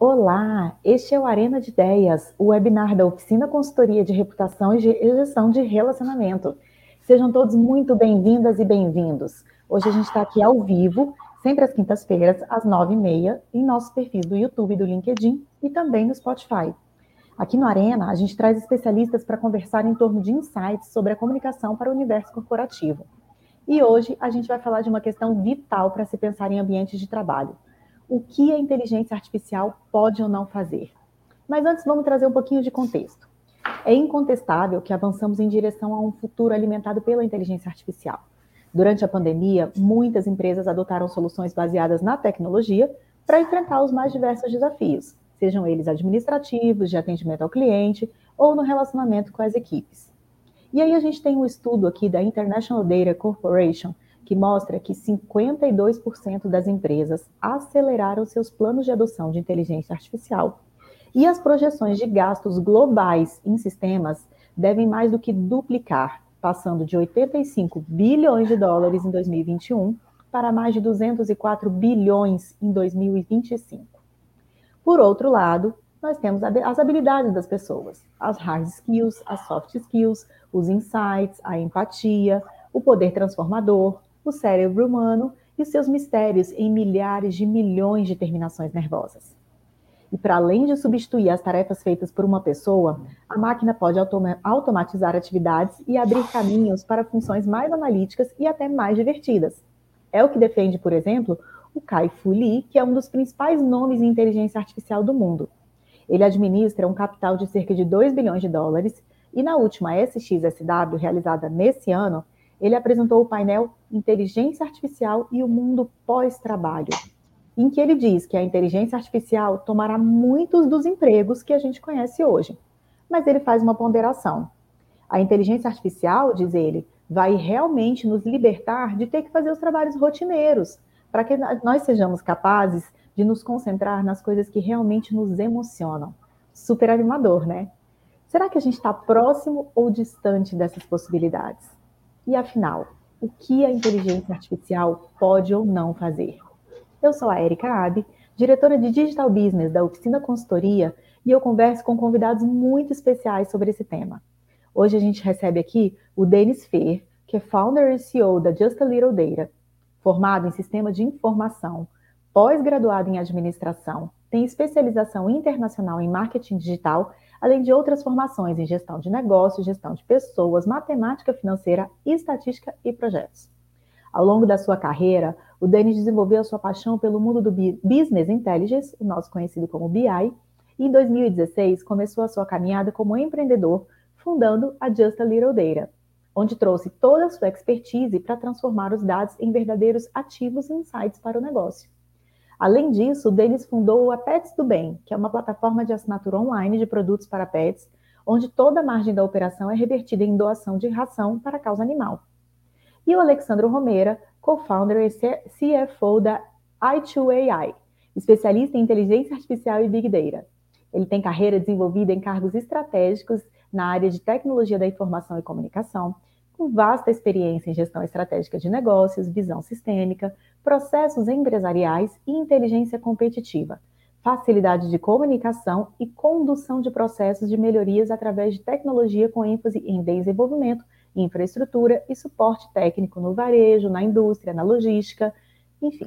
Olá, este é o Arena de Ideias, o webinar da Oficina Consultoria de Reputação e Gestão de Relacionamento. Sejam todos muito bem-vindas e bem-vindos. Hoje a gente está aqui ao vivo, sempre às quintas-feiras, às nove e meia, em nossos perfis do YouTube do LinkedIn e também no Spotify. Aqui no Arena, a gente traz especialistas para conversar em torno de insights sobre a comunicação para o universo corporativo. E hoje a gente vai falar de uma questão vital para se pensar em ambientes de trabalho – o que a inteligência artificial pode ou não fazer. Mas antes, vamos trazer um pouquinho de contexto. É incontestável que avançamos em direção a um futuro alimentado pela inteligência artificial. Durante a pandemia, muitas empresas adotaram soluções baseadas na tecnologia para enfrentar os mais diversos desafios, sejam eles administrativos, de atendimento ao cliente ou no relacionamento com as equipes. E aí a gente tem um estudo aqui da International Data Corporation que mostra que 52% das empresas aceleraram seus planos de adoção de inteligência artificial. E as projeções de gastos globais em sistemas devem mais do que duplicar, passando de 85 bilhões de dólares em 2021 para mais de 204 bilhões em 2025. Por outro lado, nós temos as habilidades das pessoas, as hard skills, as soft skills, os insights, a empatia, o poder transformador, o cérebro humano e seus mistérios em milhares de milhões de terminações nervosas. E para além de substituir as tarefas feitas por uma pessoa, a máquina pode automa automatizar atividades e abrir caminhos para funções mais analíticas e até mais divertidas. É o que defende, por exemplo, o Kai-Fu Lee, que é um dos principais nomes em inteligência artificial do mundo. Ele administra um capital de cerca de 2 bilhões de dólares e na última SXSW, realizada nesse ano, ele apresentou o painel Inteligência Artificial e o Mundo Pós-Trabalho, em que ele diz que a inteligência artificial tomará muitos dos empregos que a gente conhece hoje. Mas ele faz uma ponderação. A inteligência artificial, diz ele, vai realmente nos libertar de ter que fazer os trabalhos rotineiros, para que nós sejamos capazes de nos concentrar nas coisas que realmente nos emocionam. Super animador, né? Será que a gente está próximo ou distante dessas possibilidades? E afinal, o que a inteligência artificial pode ou não fazer? Eu sou a Erika Abe, diretora de Digital Business da Oficina Consultoria, e eu converso com convidados muito especiais sobre esse tema. Hoje a gente recebe aqui o Denis Fer, que é founder e CEO da Just a Little Data, formado em sistema de informação, pós-graduado em administração, tem especialização internacional em marketing digital além de outras formações em gestão de negócios, gestão de pessoas, matemática financeira, estatística e projetos. Ao longo da sua carreira, o Denis desenvolveu a sua paixão pelo mundo do Business Intelligence, o nosso conhecido como BI, e em 2016 começou a sua caminhada como empreendedor, fundando a Just a Little Data, onde trouxe toda a sua expertise para transformar os dados em verdadeiros ativos e insights para o negócio. Além disso, Denis fundou a Pets do Bem, que é uma plataforma de assinatura online de produtos para pets, onde toda a margem da operação é revertida em doação de ração para causa animal. E o Alexandro Romera, co-founder e CFO da i2AI, especialista em inteligência artificial e Big Data. Ele tem carreira desenvolvida em cargos estratégicos na área de tecnologia da informação e comunicação, com vasta experiência em gestão estratégica de negócios, visão sistêmica, processos empresariais e inteligência competitiva, facilidade de comunicação e condução de processos de melhorias através de tecnologia com ênfase em desenvolvimento, infraestrutura e suporte técnico no varejo, na indústria, na logística, enfim.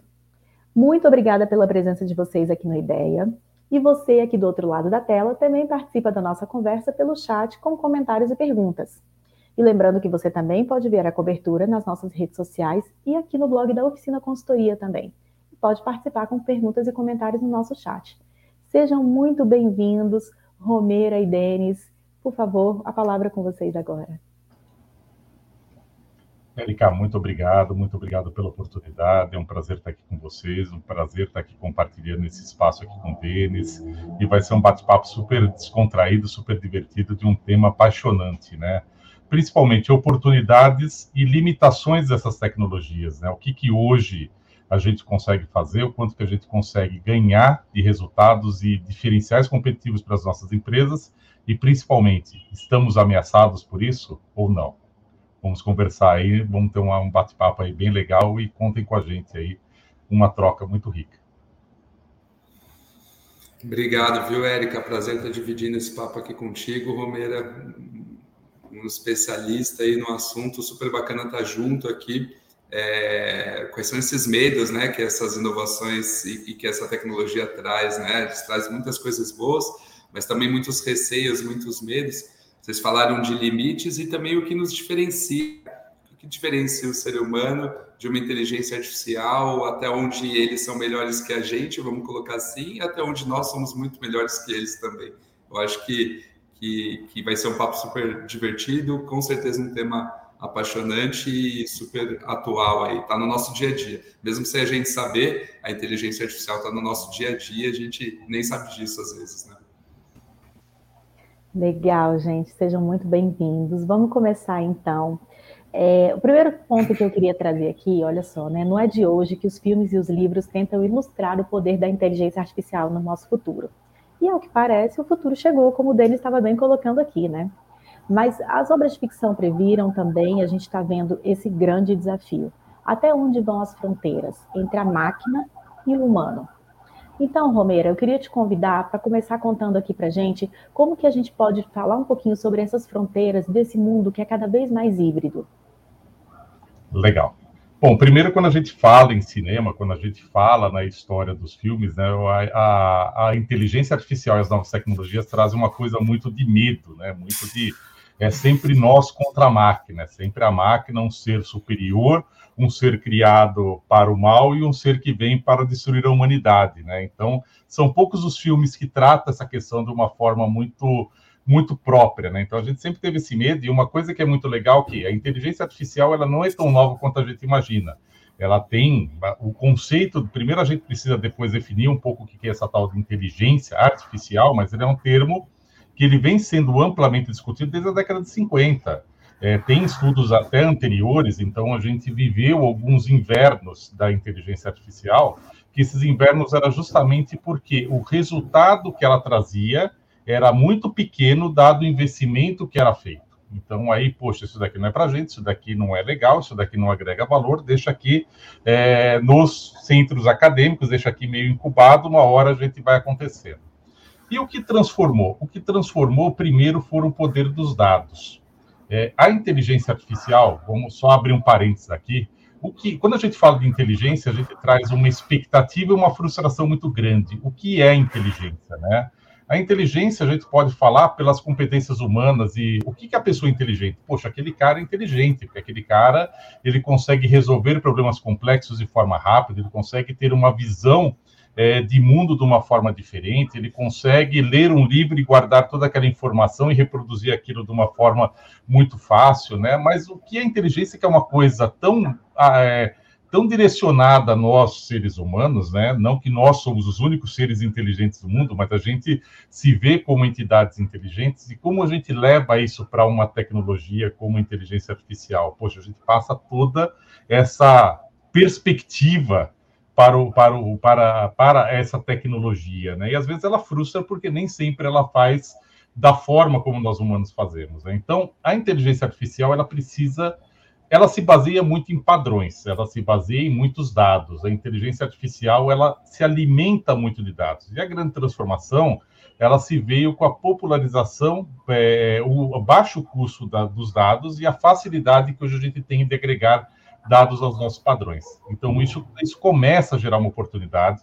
Muito obrigada pela presença de vocês aqui no Ideia. E você aqui do outro lado da tela também participa da nossa conversa pelo chat com comentários e perguntas. E lembrando que você também pode ver a cobertura nas nossas redes sociais e aqui no blog da Oficina Consultoria também. Pode participar com perguntas e comentários no nosso chat. Sejam muito bem-vindos, Romera e Denis. Por favor, a palavra é com vocês agora. Erika, muito obrigado, muito obrigado pela oportunidade. É um prazer estar aqui com vocês, um prazer estar aqui compartilhando esse espaço aqui com o Denis. E vai ser um bate-papo super descontraído, super divertido, de um tema apaixonante, né? Principalmente oportunidades e limitações dessas tecnologias, né? O que que hoje a gente consegue fazer, o quanto que a gente consegue ganhar de resultados e diferenciais competitivos para as nossas empresas e principalmente, estamos ameaçados por isso ou não? Vamos conversar aí, vamos ter um bate-papo aí bem legal e contem com a gente aí, uma troca muito rica. Obrigado, viu, Érica? Prazer estar dividindo esse papo aqui contigo, Romeira, um especialista aí no assunto, super bacana estar junto aqui. É, quais são esses medos, né, que essas inovações e, e, que essa tecnologia traz, né? Traz muitas coisas boas, mas também muitos receios, muitos medos. Vocês falaram de limites e também o que nos diferencia que diferencia o ser humano de uma inteligência artificial, até onde eles são melhores que a gente, vamos colocar assim, e até onde nós somos muito melhores que eles também. Eu acho que, que, que vai ser um papo super divertido, com certeza um tema apaixonante e super atual aí, está no nosso dia a dia. Mesmo sem a gente saber, a inteligência artificial está no nosso dia a dia, a gente nem sabe disso às vezes, né? Legal, gente, sejam muito bem-vindos. Vamos começar então. É, o primeiro ponto que eu queria trazer aqui, olha só, né, não é de hoje que os filmes e os livros tentam ilustrar o poder da inteligência artificial no nosso futuro. E ao que parece, o futuro chegou, como o Denis estava bem colocando aqui, né? Mas as obras de ficção previram também, a gente está vendo esse grande desafio. Até onde vão as fronteiras entre a máquina e o humano? Então, Romeira, eu queria te convidar para começar contando aqui para gente como que a gente pode falar um pouquinho sobre essas fronteiras desse mundo que é cada vez mais híbrido. Legal. Bom, primeiro, quando a gente fala em cinema, quando a gente fala na história dos filmes, né, a, a, a inteligência artificial e as novas tecnologias trazem uma coisa muito de medo, né, muito de é sempre nós contra a máquina, é sempre a máquina um ser superior, um ser criado para o mal e um ser que vem para destruir a humanidade, né? Então, são poucos os filmes que tratam essa questão de uma forma muito muito própria, né? Então a gente sempre teve esse medo e uma coisa que é muito legal que a inteligência artificial ela não é tão nova quanto a gente imagina. Ela tem o conceito. Primeiro a gente precisa depois definir um pouco o que é essa tal de inteligência artificial, mas ele é um termo que ele vem sendo amplamente discutido desde a década de 50. É, tem estudos até anteriores, então a gente viveu alguns invernos da inteligência artificial, que esses invernos era justamente porque o resultado que ela trazia era muito pequeno dado o investimento que era feito. Então aí, poxa, isso daqui não é para gente, isso daqui não é legal, isso daqui não agrega valor, deixa aqui é, nos centros acadêmicos, deixa aqui meio incubado, uma hora a gente vai acontecendo. E o que transformou? O que transformou primeiro foram o poder dos dados. É, a inteligência artificial, vamos só abrir um parênteses aqui, o que, quando a gente fala de inteligência, a gente traz uma expectativa e uma frustração muito grande. O que é inteligência, né? A inteligência, a gente pode falar pelas competências humanas e o que, que é a pessoa inteligente? Poxa, aquele cara é inteligente, porque aquele cara ele consegue resolver problemas complexos de forma rápida, ele consegue ter uma visão é, de mundo de uma forma diferente, ele consegue ler um livro e guardar toda aquela informação e reproduzir aquilo de uma forma muito fácil, né? Mas o que é inteligência que é uma coisa tão ah, é, tão direcionada a nós, seres humanos, né? Não que nós somos os únicos seres inteligentes do mundo, mas a gente se vê como entidades inteligentes e como a gente leva isso para uma tecnologia como inteligência artificial. Poxa, a gente passa toda essa perspectiva para, o, para, o, para, para essa tecnologia, né? E às vezes ela frustra porque nem sempre ela faz da forma como nós humanos fazemos. Né? Então, a inteligência artificial ela precisa ela se baseia muito em padrões, ela se baseia em muitos dados. A inteligência artificial ela se alimenta muito de dados. E a grande transformação ela se veio com a popularização, é, o baixo custo da, dos dados e a facilidade que hoje a gente tem de agregar dados aos nossos padrões. Então isso, isso começa a gerar uma oportunidade.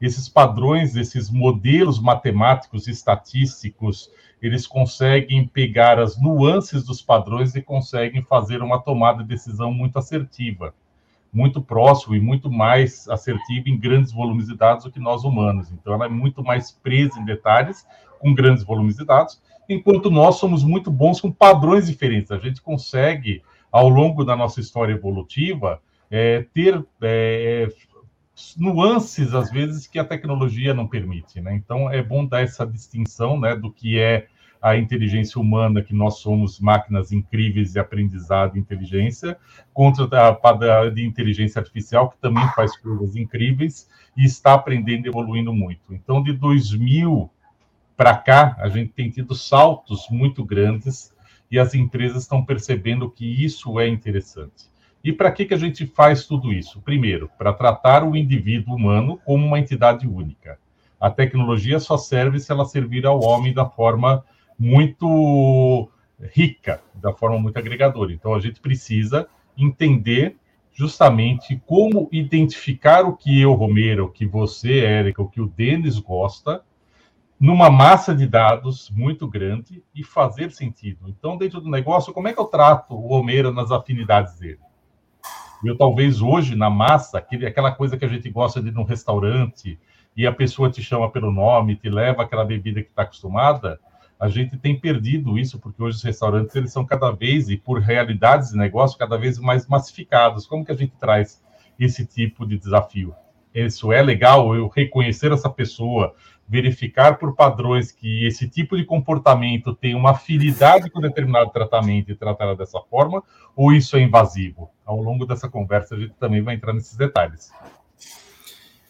Esses padrões, esses modelos matemáticos e estatísticos eles conseguem pegar as nuances dos padrões e conseguem fazer uma tomada de decisão muito assertiva, muito próximo e muito mais assertiva em grandes volumes de dados do que nós humanos. Então, ela é muito mais presa em detalhes com grandes volumes de dados, enquanto nós somos muito bons com padrões diferentes. A gente consegue, ao longo da nossa história evolutiva, é, ter é, nuances, às vezes, que a tecnologia não permite. Né? Então, é bom dar essa distinção né, do que é a inteligência humana, que nós somos máquinas incríveis de aprendizado e inteligência, contra a de inteligência artificial, que também faz coisas incríveis e está aprendendo e evoluindo muito. Então, de 2000 para cá, a gente tem tido saltos muito grandes e as empresas estão percebendo que isso é interessante. E para que, que a gente faz tudo isso? Primeiro, para tratar o indivíduo humano como uma entidade única A tecnologia só serve se ela servir ao homem da forma muito rica, da forma muito agregadora. Então a gente precisa entender justamente como identificar o que eu, Romero, o que você, Érica, o que o Denis gosta, numa massa de dados muito grande e fazer sentido. Então, dentro do negócio, como é que eu trato o Romero nas afinidades dele? Eu talvez hoje, na massa, aquele, aquela coisa que a gente gosta de ir num restaurante e a pessoa te chama pelo nome, te leva aquela bebida que está acostumada, a gente tem perdido isso, porque hoje os restaurantes eles são cada vez, e por realidades de negócio, cada vez mais massificados. Como que a gente traz esse tipo de desafio? Isso é legal, eu reconhecer essa pessoa, verificar por padrões que esse tipo de comportamento tem uma afinidade com determinado tratamento e tratar dessa forma, ou isso é invasivo? Ao longo dessa conversa, a gente também vai entrar nesses detalhes.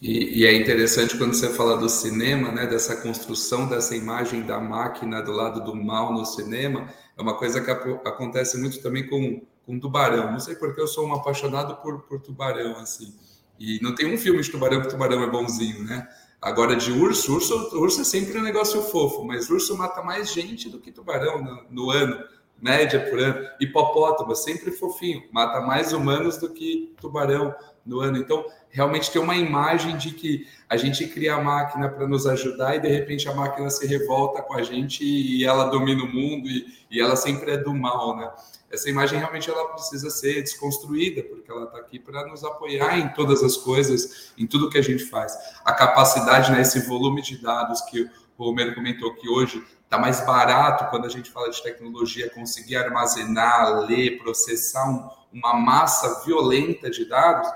E, e, é interessante quando você fala do cinema, né, dessa construção dessa imagem da máquina do lado do mal no cinema, é uma coisa que acontece muito também com, com tubarão. Não sei porque eu sou um apaixonado por, por tubarão, assim. E não tem um filme de tubarão que tubarão é bonzinho, né? Agora, de urso, urso, urso é sempre um negócio fofo, mas urso mata mais gente do que tubarão no, no ano, média por ano. Hipopótamo, sempre fofinho, mata mais humanos do que tubarão no ano. Então, realmente tem uma imagem de que a gente cria a máquina para nos ajudar e de repente a máquina se revolta com a gente e ela domina o mundo e, e ela sempre é do mal, né? Essa imagem realmente ela precisa ser desconstruída porque ela está aqui para nos apoiar em todas as coisas, em tudo que a gente faz. A capacidade, né, esse volume de dados que o Romero comentou que hoje está mais barato quando a gente fala de tecnologia, conseguir armazenar, ler, processar um, uma massa violenta de dados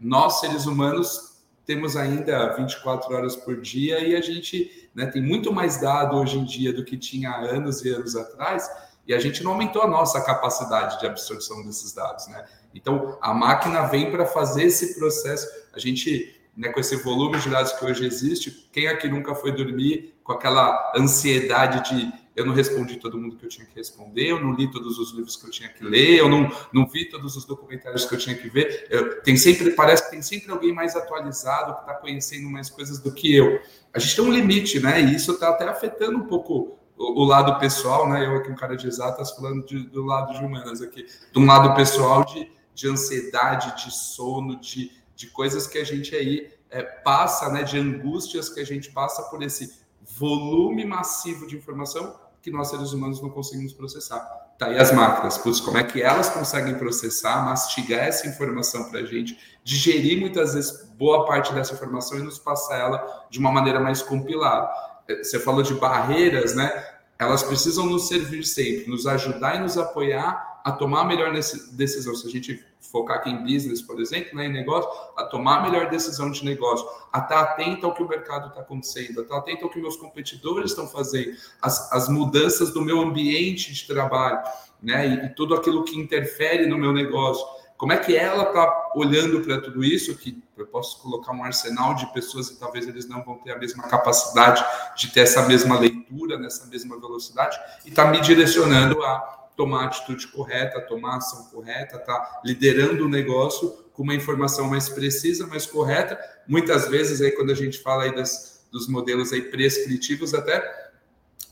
nós, seres humanos, temos ainda 24 horas por dia e a gente né, tem muito mais dado hoje em dia do que tinha anos e anos atrás, e a gente não aumentou a nossa capacidade de absorção desses dados. Né? Então, a máquina vem para fazer esse processo. A gente, né, com esse volume de dados que hoje existe, quem aqui nunca foi dormir com aquela ansiedade de eu não respondi todo mundo que eu tinha que responder, eu não li todos os livros que eu tinha que ler, eu não, não vi todos os documentários que eu tinha que ver. Eu, tem sempre, parece que tem sempre alguém mais atualizado que está conhecendo mais coisas do que eu. A gente tem um limite, né? E isso está até afetando um pouco o, o, lado pessoal, né? Eu aqui, um cara de exatas, falando de, do lado de humanas aqui, de um lado pessoal de, de ansiedade, de sono, de, de coisas que a gente aí é, passa, né? De angústias que a gente passa por esse volume massivo de informação que nós seres humanos não conseguimos processar. Tá aí as máquinas, putz, como é que elas conseguem processar, mastigar essa informação para a gente, digerir muitas vezes boa parte dessa informação e nos passar ela de uma maneira mais compilada. É, você falou de barreiras, né? Elas precisam nos servir sempre, nos ajudar e nos apoiar a tomar a melhor decisão. Se a gente focar aqui em business, por exemplo, né, em negócio, a tomar a melhor decisão de negócio, a estar atento ao que o mercado está acontecendo, a estar atento ao que meus competidores estão fazendo, as, as mudanças do meu ambiente de trabalho, né, e, e tudo aquilo que interfere no meu negócio. Como é que ela está olhando para tudo isso? Que eu posso colocar um arsenal de pessoas e talvez eles não vão ter a mesma capacidade de ter essa mesma leitura, nessa mesma velocidade, e está me direcionando a tomar a atitude correta, tomar a ação correta, tá liderando o negócio com uma informação mais precisa, mais correta. Muitas vezes aí quando a gente fala aí das, dos modelos aí prescritivos até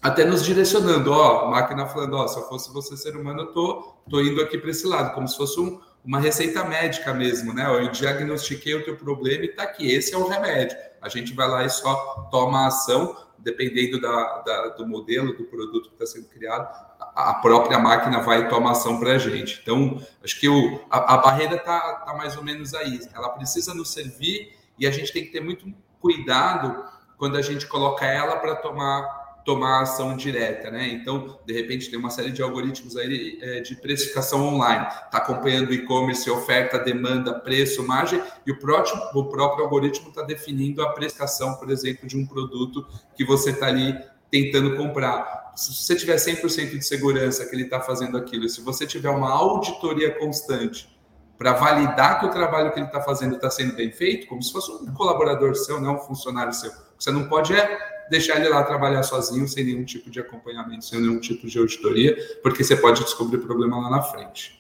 até nos direcionando, ó, máquina falando, ó, se eu fosse você ser humano, eu tô, tô indo aqui para esse lado, como se fosse um, uma receita médica mesmo, né? Eu diagnostiquei o teu problema e tá aqui, esse é o remédio. A gente vai lá e só toma a ação, dependendo da, da do modelo, do produto que está sendo criado, a própria máquina vai tomar ação para a gente. Então, acho que o, a, a barreira está tá mais ou menos aí. Ela precisa nos servir e a gente tem que ter muito cuidado quando a gente coloca ela para tomar tomar ação direta, né? Então, de repente, tem uma série de algoritmos aí é, de precificação online, está acompanhando e-commerce, oferta, demanda, preço, margem, e o próprio, o próprio algoritmo está definindo a prestação, por exemplo, de um produto que você está ali tentando comprar. Se você tiver 100% de segurança que ele está fazendo aquilo, se você tiver uma auditoria constante para validar que o trabalho que ele está fazendo está sendo bem feito, como se fosse um colaborador seu, não um funcionário seu. Você não pode é deixar ele lá trabalhar sozinho, sem nenhum tipo de acompanhamento, sem nenhum tipo de auditoria, porque você pode descobrir problema lá na frente.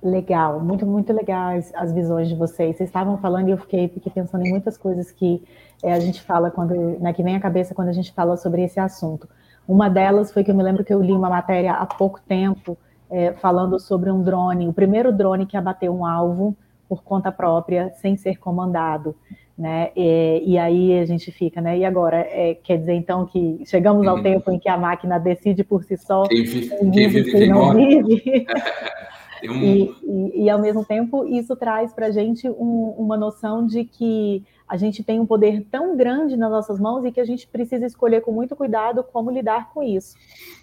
Legal, muito, muito legal as, as, visões de vocês. Vocês estavam falando e eu fiquei, fiquei pensando em muitas coisas que é, a gente fala quando, né, que vem à cabeça quando a gente fala sobre esse assunto. Uma delas foi que eu me lembro que eu li uma matéria há pouco tempo é, falando sobre um drone, o primeiro drone que abateu um alvo por conta própria, sem ser comandado. Né? E, e aí a gente fica, né? E agora? É, quer dizer, então, que chegamos ao uhum. tempo em que a máquina decide por si só quem vive, quem vive, quem não vive. Um... E, e, e, ao mesmo tempo, isso traz para a gente um, uma noção de que a gente tem um poder tão grande nas nossas mãos e que a gente precisa escolher com muito cuidado como lidar com isso,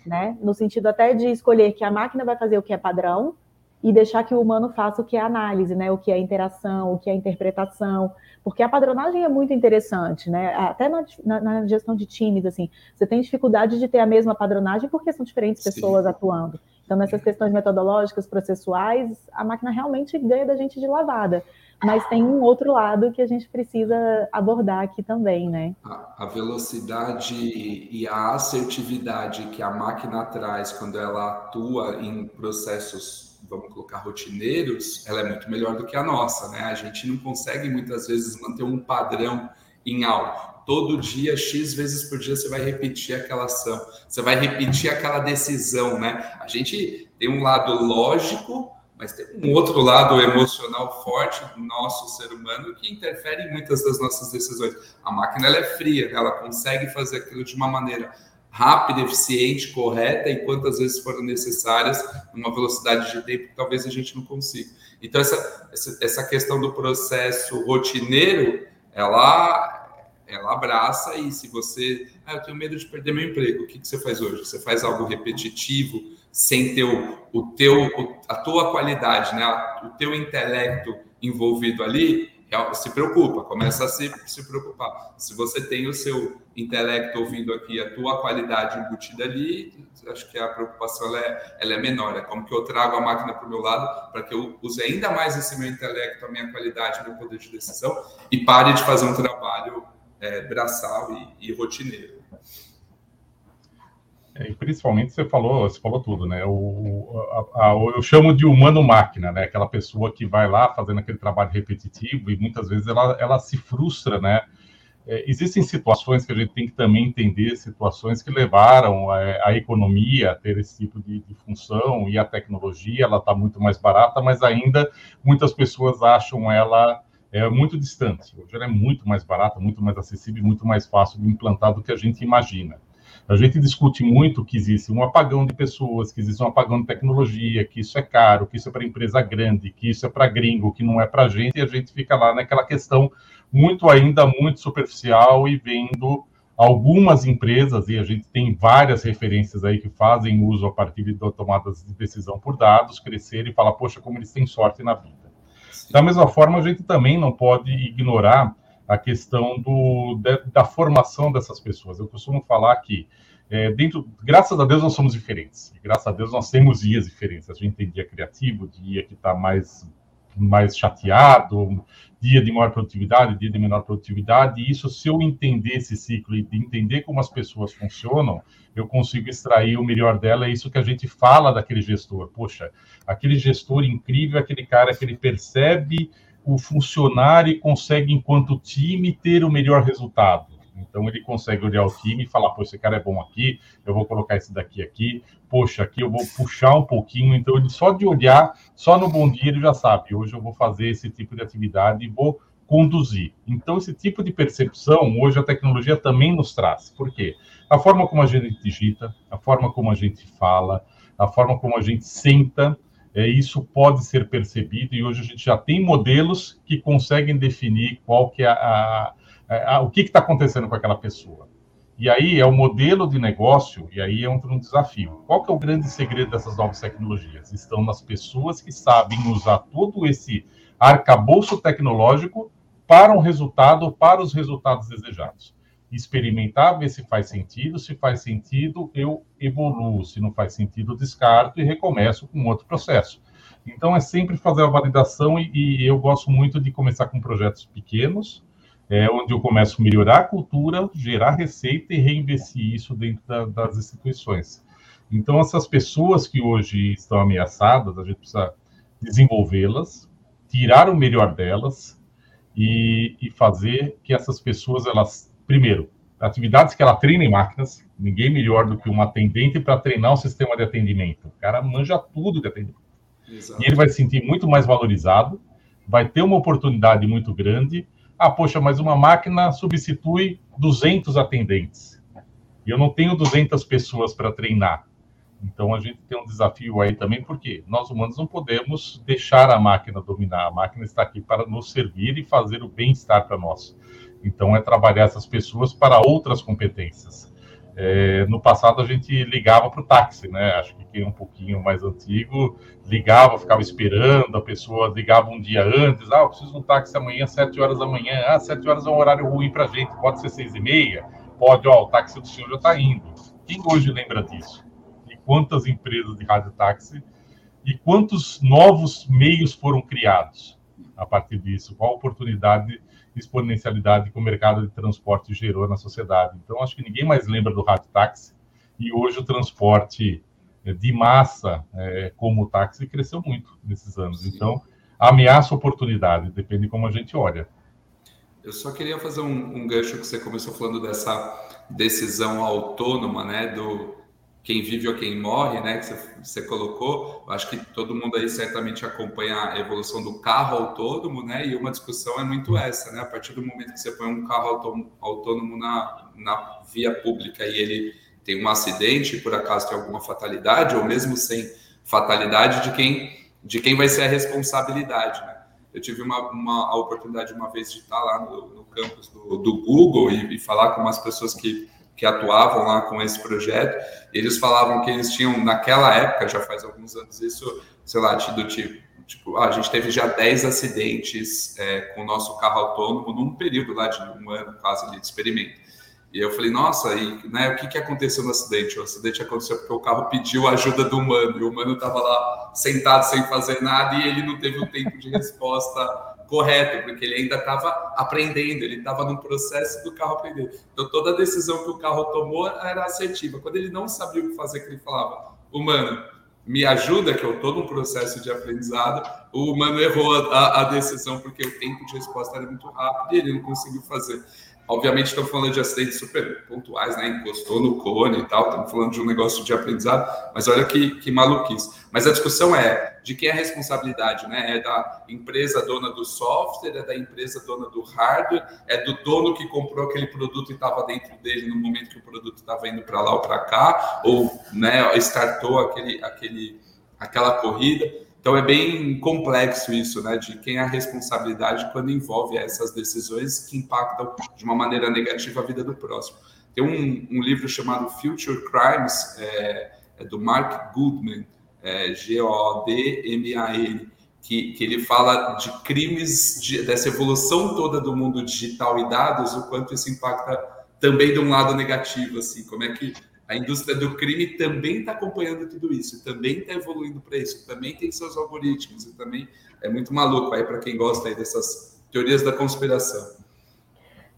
né? No sentido até de escolher que a máquina vai fazer o que é padrão e deixar que o humano faça o que é análise, né? O que é interação, o que é interpretação, porque a padronagem é muito interessante, né? Até na, na, na gestão de times, assim, você tem dificuldade de ter a mesma padronagem porque são diferentes pessoas Sim. atuando. Então, nessas questões metodológicas, processuais, a máquina realmente ganha da gente de lavada. Mas tem um outro lado que a gente precisa abordar aqui também, né? A, velocidade e a assertividade que a máquina traz quando ela atua em processos, vamos colocar, rotineiros, ela é muito melhor do que a nossa, né? A gente não consegue muitas vezes manter um padrão em algo todo dia, X vezes por dia, você vai repetir aquela ação, você vai repetir aquela decisão, né? A gente tem um lado lógico, mas tem um outro lado emocional forte do nosso ser humano que interfere em muitas das nossas decisões. A máquina ela é fria, né? ela consegue fazer aquilo de uma maneira rápida, eficiente, correta e quantas vezes forem necessárias, numa velocidade de tempo que talvez a gente não consiga. Então, essa, essa questão do processo rotineiro, ela ela abraça e se você, ah, eu tenho medo de perder meu emprego, o que, que você faz hoje? Você faz algo repetitivo, sem ter o, o teu, a tua qualidade, né? o teu intelecto envolvido ali, se preocupa, começa a se, se preocupar. Se você tem o seu intelecto ouvindo aqui, a tua qualidade embutida ali, acho que a preocupação ela é, ela é menor. É como que eu trago a máquina para o meu lado para que eu use ainda mais esse meu intelecto, a minha qualidade, meu poder de decisão e pare de fazer um trabalho é, braçal e, e rotineiro. É, e principalmente você falou, você falou tudo, né? O, a, a, eu chamo de humano-máquina, né? Aquela pessoa que vai lá fazendo aquele trabalho repetitivo e muitas vezes ela, ela se frustra, né? É, existem situações que a gente tem que também entender, situações que levaram a, a economia a ter esse tipo de, de função e a tecnologia, ela está muito mais barata, mas ainda muitas pessoas acham ela é muito distante. Hoje ela é muito mais barata, muito mais acessível e muito mais fácil de implantar do que a gente imagina. A gente discute muito que existe um apagão de pessoas, que existe um apagão de tecnologia, que isso é caro, que isso é para empresa grande, que isso é para gringo, que não é para a gente, e a gente fica lá naquela questão muito ainda muito superficial e vendo algumas empresas, e a gente tem várias referências aí que fazem uso a partir de tomadas de decisão por dados, crescer e falar, poxa, como eles têm sorte na vida. Da mesma forma, a gente também não pode ignorar a questão do, da, da formação dessas pessoas. Eu costumo falar que, é, dentro, graças a Deus, nós somos diferentes. E, graças a Deus, nós temos dias diferentes. A gente tem dia criativo, dia que está mais, mais chateado, dia de maior produtividade, dia de menor produtividade. E isso, se eu entender esse ciclo e entender como as pessoas funcionam, eu consigo extrair o melhor dela. É isso que a gente fala daquele gestor. Poxa, aquele gestor incrível, aquele cara que ele percebe o funcionário e consegue, enquanto time, ter o melhor resultado. Então ele consegue olhar o time e falar, pô, esse cara é bom aqui, eu vou colocar esse daqui aqui, poxa, aqui eu vou puxar um pouquinho. Então ele só de olhar, só no bom dia ele já sabe, hoje eu vou fazer esse tipo de atividade e vou conduzir. Então esse tipo de percepção hoje a tecnologia também nos traz. Por quê? A forma como a gente digita, a forma como a gente fala, a forma como a gente senta, é, isso pode ser percebido e hoje a gente já tem modelos que conseguem definir qual que é a, a, a o que está acontecendo com aquela pessoa. E aí é o modelo de negócio, e aí entra um desafio. Qual que é o grande segredo dessas novas tecnologias? Estão nas pessoas que sabem usar todo esse arcabouço tecnológico para um resultado, para os resultados desejados experimentar, ver se faz sentido. Se faz sentido, eu evoluo. Se não faz sentido, descarto e recomeço com outro processo. Então, é sempre fazer a validação e, e eu gosto muito de começar com projetos pequenos, é, onde eu começo a melhorar a cultura, gerar receita e reinvestir isso dentro da, das instituições. Então, essas pessoas que hoje estão ameaçadas, a gente precisa desenvolvê-las, tirar o melhor delas e, e fazer que essas pessoas, elas, primeiro, atividades que ela treina em máquinas, ninguém melhor do que um atendente para treinar um sistema de atendimento. O cara manja tudo de atendimento. Exato. E ele vai se sentir muito mais valorizado, vai ter uma oportunidade muito grande. Ah, poxa, mas uma máquina substitui 200 atendentes. E eu não tenho 200 pessoas para treinar. Então a gente tem um desafio aí também, porque nós humanos não podemos deixar a máquina dominar. A máquina está aqui para nos servir e fazer o bem-estar para nós. Então, é trabalhar essas pessoas para outras competências. É, no passado, a gente ligava para o táxi, né? Acho que quem é um pouquinho mais antigo ligava, ficava esperando, a pessoa ligava um dia antes. Ah, eu preciso de um táxi amanhã, sete horas da manhã. Ah, sete horas é um horário ruim para gente, pode ser seis e meia? Pode, ó, o táxi do senhor já está indo. Quem hoje lembra disso? E quantas empresas de rádio táxi e quantos novos meios foram criados a partir disso? Qual a oportunidade exponencialidade que o mercado de transporte gerou na sociedade. Então, acho que ninguém mais lembra do rádio táxi e hoje o transporte eh, de massa, é, como o táxi, cresceu muito nesses anos. Sim. Então, ameaça oportunidade, depende de como a gente olha. Eu só queria fazer um, um gancho que você começou falando dessa decisão autônoma, né, do, quem vive ou quem morre, né, que você, colocou, eu acho que todo mundo aí certamente acompanha a evolução do carro autônomo, né, e uma discussão é muito essa, né, a partir do momento que você põe um carro autônomo, autônomo na, na via pública e ele tem um acidente, por acaso tem alguma fatalidade, ou mesmo sem fatalidade, de quem, de quem vai ser a responsabilidade, né? Eu tive uma, uma a oportunidade uma vez de estar lá no, no campus do, do Google e, e falar com umas pessoas que que atuavam lá com esse projeto, eles falavam que eles tinham, naquela época, já faz alguns anos, isso, sei lá, do tipo, tipo ah, a gente teve já 10 acidentes é, com o nosso carro autônomo num período lá de um ano quase de experimento. E eu falei, nossa, e né, o que, que aconteceu no acidente? O acidente aconteceu porque o carro pediu ajuda do humano, e o humano estava lá sentado sem fazer nada e ele não teve o tempo de resposta correto, porque ele ainda estava aprendendo, ele estava no processo do carro aprender. Então, toda decisão que o carro tomou era assertiva. Quando ele não sabia o que fazer, que ele falava, humano, me ajuda, que eu estou no processo de aprendizado, o humano errou a, a, decisão porque o tempo de resposta era muito rápido e ele não conseguiu fazer. Obviamente, estamos falando de acidentes super pontuais, né? Encostou no cone e tal, estamos falando de um negócio de aprendizado, mas olha que, que maluquice. Mas a discussão é de quem é a responsabilidade, né? É da empresa dona do software, é da empresa dona do hardware, é do dono que comprou aquele produto e estava dentro dele no momento que o produto estava indo para lá ou para cá, ou né, startou aquele, aquele, aquela corrida. Então é bem complexo isso, né? De quem é a responsabilidade quando envolve essas decisões que impactam de uma maneira negativa a vida do próximo. Tem um, um livro chamado Future Crimes, é, é do Mark Goodman, é, G-O-D-M-A-N, que, que ele fala de crimes, de, dessa evolução toda do mundo digital e dados, o quanto isso impacta também de um lado negativo, assim, como é que a indústria do crime também está acompanhando tudo isso, também está evoluindo para isso, também tem seus algoritmos, e também é muito maluco aí para quem gosta aí dessas teorias da conspiração.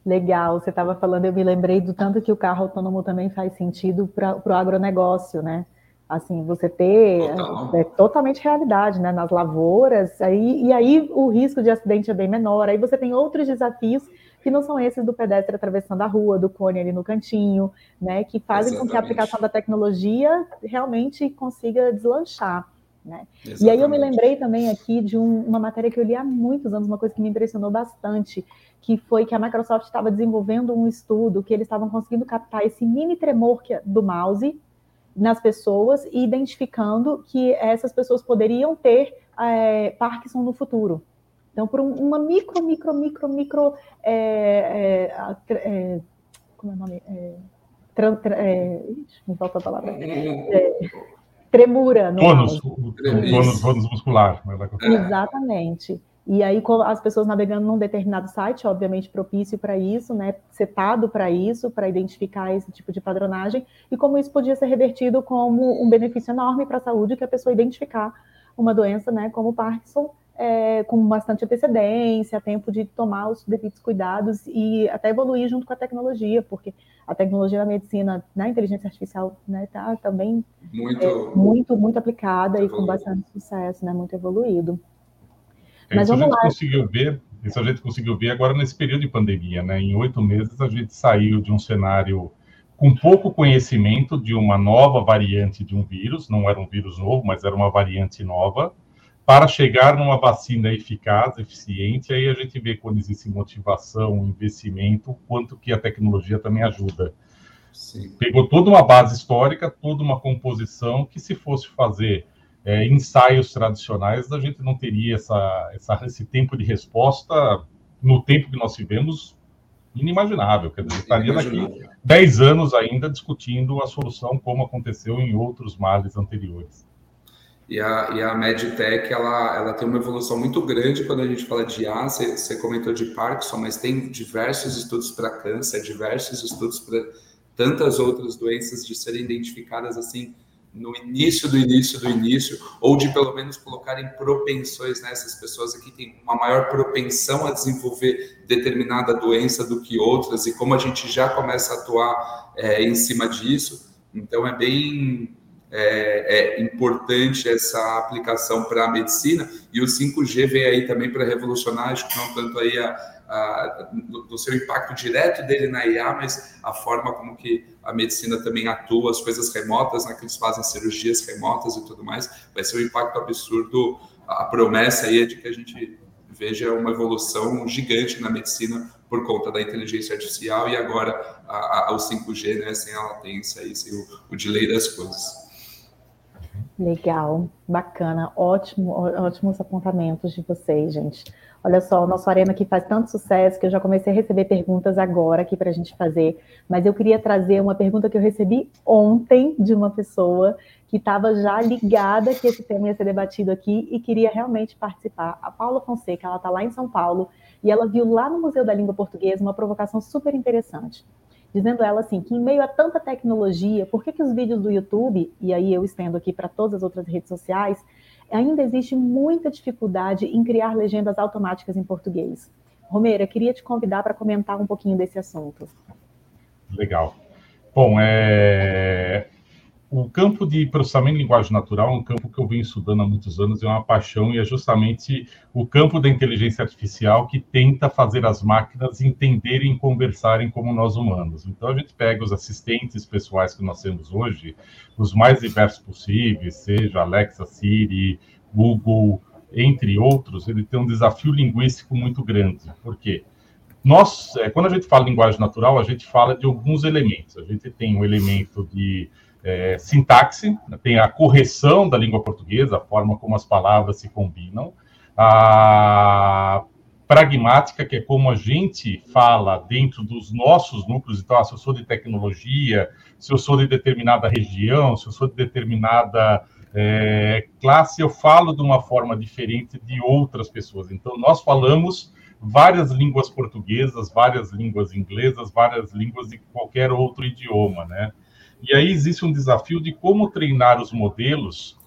Legal, você estava falando, eu me lembrei do tanto que o carro autônomo também faz sentido para o agronegócio, né? Assim, você ter Total. é, totalmente realidade, né? Nas lavouras, aí, e aí o risco de acidente é bem menor, aí você tem outros desafios que não são esses do pedestre atravessando a rua, do cone ali no cantinho, né, que fazem Exatamente. com que a aplicação da tecnologia realmente consiga deslanchar. Né? E aí eu me lembrei também aqui de um, uma matéria que eu li há muitos anos, uma coisa que me impressionou bastante, que foi que a Microsoft estava desenvolvendo um estudo que eles estavam conseguindo captar esse mini tremor que, é do mouse nas pessoas e identificando que essas pessoas poderiam ter é, Parkinson no futuro. Então, por um, uma micro, micro, micro, micro. É, é, é, como é o nome? É, tra, tra, é, me falta a palavra. É, tremura. No tônus, tônus, tônus muscular. Né, Exatamente. E aí, as pessoas navegando num determinado site, obviamente propício para isso, né, setado para isso, para identificar esse tipo de padronagem, e como isso podia ser revertido como um benefício enorme para a saúde, que a pessoa identificar uma doença, né, como Parkinson, é, com bastante antecedência, tempo de tomar os devidos cuidados e até evoluir junto com a tecnologia, porque a tecnologia da medicina, na né, inteligência artificial, né, tá também muito, é, muito, muito aplicada e com bastante sucesso, né, muito evoluído. É, Mas vamos a gente lá. conseguiu ver, isso a gente conseguiu ver agora nesse período de pandemia, né? Em oito meses a gente saiu de um cenário com pouco conhecimento de uma nova variante de um vírus, não era um vírus novo, mas era uma variante nova, para chegar numa vacina eficaz, eficiente, aí a gente vê quando existe motivação, investimento, quanto que a tecnologia também ajuda. Sim. Pegou toda uma base histórica, toda uma composição que se fosse fazer é, ensaios tradicionais, a gente não teria essa, essa, esse tempo de resposta no tempo que nós vivemos inimaginável. Quer dizer, estaria daqui 10 anos ainda discutindo a solução como aconteceu em outros males anteriores. E a, e a MedTech, ela, ela tem uma evolução muito grande quando a gente fala de IA. Você, você comentou de Parkinson, mas tem diversos estudos para câncer, diversos estudos para tantas outras doenças de serem identificadas assim no início do início do início, ou de pelo menos colocarem propensões nessas né? pessoas aqui têm uma maior propensão a desenvolver determinada doença do que outras, e como a gente já começa a atuar é, em cima disso, então é bem é, é importante essa aplicação para a medicina e o 5G vem aí também para revolucionar, acho que não tanto aí a, do seu impacto direto dele na IA, mas a forma como que a medicina também atua, as coisas remotas, né, que eles fazem cirurgias remotas e tudo mais, vai ser um impacto absurdo. A promessa aí é de que a gente veja uma evolução gigante na medicina por conta da inteligência artificial e agora a, o 5G, né, sem a latência e sem o, o delay das coisas. Legal, bacana, ótimo, ótimos apontamentos de vocês, gente. Olha só, o nosso Arena aqui faz tanto sucesso que eu já comecei a receber perguntas agora aqui para a gente fazer, mas eu queria trazer uma pergunta que eu recebi ontem de uma pessoa que estava já ligada que esse tema ia ser debatido aqui e queria realmente participar. A Paula Fonseca, ela está lá em São Paulo e ela viu lá no Museu da Língua Portuguesa uma provocação super interessante dizendo ela assim, que em meio a tanta tecnologia, por que, que os vídeos do YouTube, e aí eu estendo aqui para todas as outras redes sociais, ainda existe muita dificuldade em criar legendas automáticas em português? Romeira, queria te convidar para comentar um pouquinho desse assunto. Legal. Bom, é o campo de processamento de linguagem natural é um campo que eu venho estudando há muitos anos, é uma paixão, e é justamente o campo da inteligência artificial que tenta fazer as máquinas entenderem e conversarem como nós humanos. Então, a gente pega os assistentes pessoais que nós temos hoje, os mais diversos possíveis, seja Alexa, Siri, Google, entre outros, ele tem um desafio linguístico muito grande. Por quê? Nós, é, quando a gente fala linguagem natural, a gente fala de alguns elementos. A gente tem o um elemento de é, sintaxe, tem a correção da língua portuguesa, a forma como as palavras se combinam, a pragmática, que é como a gente fala dentro dos nossos núcleos, então, ah, se eu sou de tecnologia, se eu sou de determinada região, se eu sou de determinada é, classe, eu falo de uma forma diferente de outras pessoas. Então, nós falamos várias línguas portuguesas, várias línguas inglesas, várias línguas de qualquer outro idioma, né? E aí existe um desafio de como treinar os modelos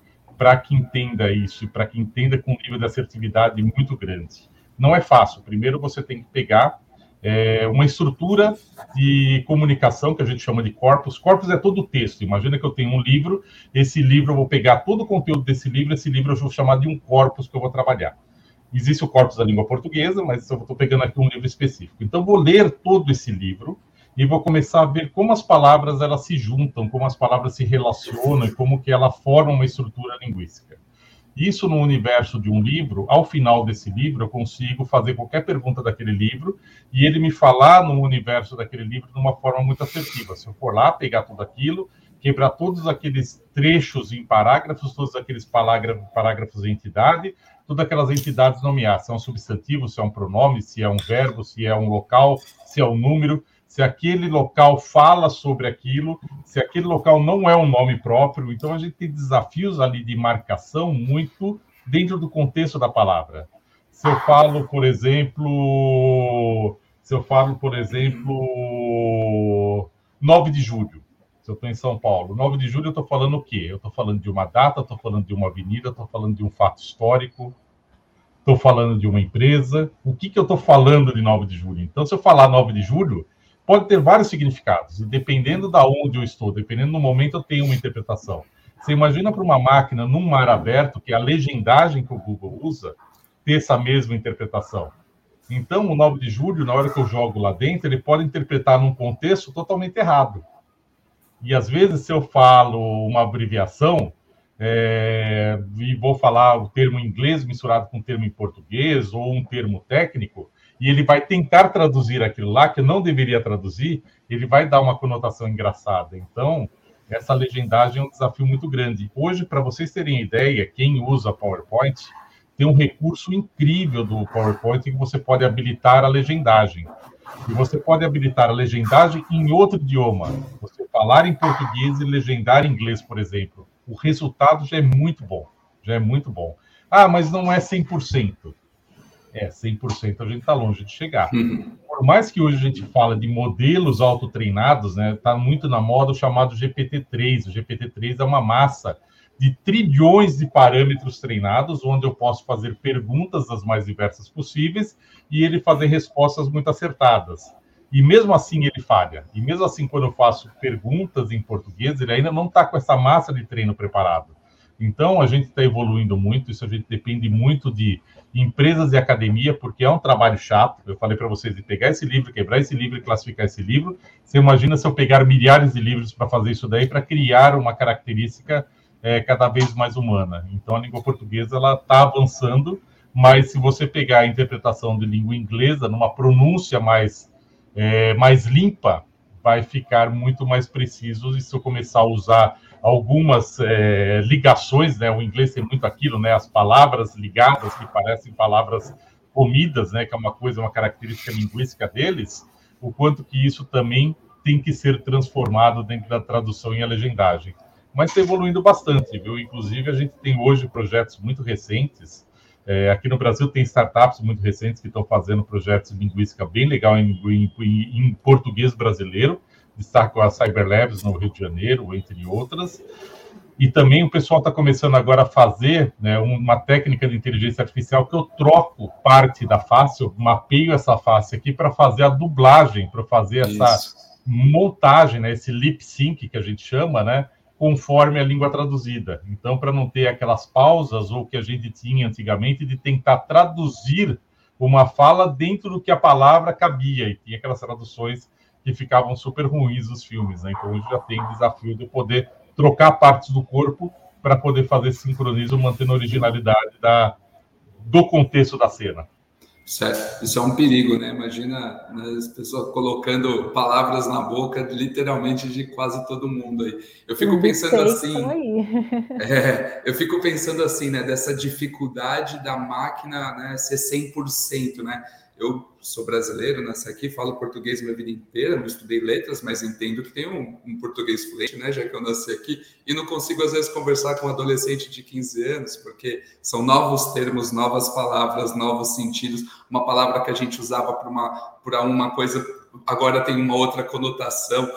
para que entenda isso para que entenda com um nível de assertividade muito grande. Não é fácil. Primeiro você tem que pegar é, uma estrutura de comunicação que a gente chama de corpus. Corpus é todo o texto. Imagina que eu tenho um livro, esse livro eu vou pegar todo o conteúdo desse livro, esse livro eu vou chamar de um corpus que eu vou trabalhar. Existe o corpus da língua portuguesa, mas eu estou pegando aqui um livro específico. Então, vou ler todo esse livro e vou começar a ver como as palavras elas se juntam, como as palavras se relacionam e como que ela forma uma estrutura linguística. Isso no universo de um livro, ao final desse livro, eu consigo fazer qualquer pergunta daquele livro e ele me falar no universo daquele livro de uma forma muito assertiva. Se eu for lá, pegar tudo aquilo, quebrar todos aqueles trechos em parágrafos, todos aqueles parágrafos em entidade, todas aquelas entidades nomear, se é um substantivo, se é um pronome, se é um verbo, se é um local, se é um número, se aquele local fala sobre aquilo, se aquele local não é um nome próprio. Então, a gente tem desafios ali de marcação muito dentro do contexto da palavra. Se eu falo, por exemplo, se eu falo, por exemplo, 9 de julho, se eu estou em São Paulo, 9 de julho eu estou falando o quê? Eu estou falando de uma data, estou falando de uma avenida, estou falando de um fato histórico, estou falando de uma empresa, o que, que eu estou falando de 9 de julho. Então, se eu falar 9 de julho, pode ter vários significados, e dependendo da onde eu estou, dependendo do momento, eu tenho uma interpretação. Você imagina para uma máquina num mar aberto, que é a legendagem que o Google usa, ter essa mesma interpretação. Então, o 9 de julho, na hora que eu jogo lá dentro, ele pode interpretar num contexto totalmente errado. E às vezes, se eu falo uma abreviação, é, e vou falar o termo em inglês misturado com o termo em português ou um termo técnico, e ele vai tentar traduzir aquilo lá que não deveria traduzir, ele vai dar uma conotação engraçada. Então, essa legendagem é um desafio muito grande. Hoje, para vocês terem ideia, quem usa PowerPoint, tem um recurso incrível do PowerPoint que você pode habilitar a legendagem. E você pode habilitar a legendagem em outro idioma. Você falar em português e legendar em inglês, por exemplo o resultado já é muito bom. Já é muito bom. Ah, mas não é 100%. É, 100% a gente está longe de chegar. Uhum. Por mais que hoje a gente fala de modelos autotreinados, né, está muito na moda o chamado GPT-3. O GPT-3 é uma massa de trilhões de parâmetros treinados, onde eu posso fazer perguntas das mais diversas possíveis e ele fazer respostas muito acertadas. E mesmo assim ele falha. E mesmo assim, quando eu faço perguntas em português, ele ainda não está com essa massa de treino preparado. Então, a gente está evoluindo muito, isso a gente depende muito de empresas e academia, porque é um trabalho chato. Eu falei para vocês de pegar esse livro, quebrar esse livro e classificar esse livro. Você imagina se eu pegar milhares de livros para fazer isso daí, para criar uma característica é, cada vez mais humana. Então, a língua portuguesa ela está avançando, mas se você pegar a interpretação de língua inglesa, numa pronúncia mais é, mais limpa, vai ficar muito mais preciso. E se eu começar a usar algumas é, ligações, né? O inglês tem muito aquilo, né? As palavras ligadas que parecem palavras comidas, né? Que é uma coisa, uma característica linguística deles. O quanto que isso também tem que ser transformado dentro da tradução e a legendagem. Mas está evoluindo bastante, viu? Inclusive, a gente tem hoje projetos muito recentes é, aqui no Brasil tem startups muito recentes que estão fazendo projetos de linguística bem legal em, em, em português brasileiro. Destaco a Cyberlabs no Rio de Janeiro, entre outras. E também o pessoal está começando agora a fazer né, uma técnica de inteligência artificial que eu troco parte da face, eu mapeio essa face aqui para fazer a dublagem, para fazer essa Isso. montagem, né, esse lip sync que a gente chama, né? conforme a língua traduzida. Então, para não ter aquelas pausas ou que a gente tinha antigamente de tentar traduzir uma fala dentro do que a palavra cabia, e tinha aquelas traduções que ficavam super ruins os filmes. Né? Então, hoje já tem o desafio de poder trocar partes do corpo para poder fazer sincronismo, mantendo a originalidade da, do contexto da cena. Isso é, isso é um perigo, né? Imagina né, as pessoas colocando palavras na boca, literalmente, de quase todo mundo aí. Eu fico pensando assim. É, eu fico pensando assim, né? Dessa dificuldade da máquina né, ser 100%, né? Eu sou brasileiro, nasci aqui, falo português minha vida inteira, não estudei letras, mas entendo que tem um, um, português fluente, né, já que eu nasci aqui, e não consigo às vezes conversar com um adolescente de 15 anos, porque são novos termos, novas palavras, novos sentidos, uma palavra que a gente usava para uma, uma coisa, agora tem uma outra conotação,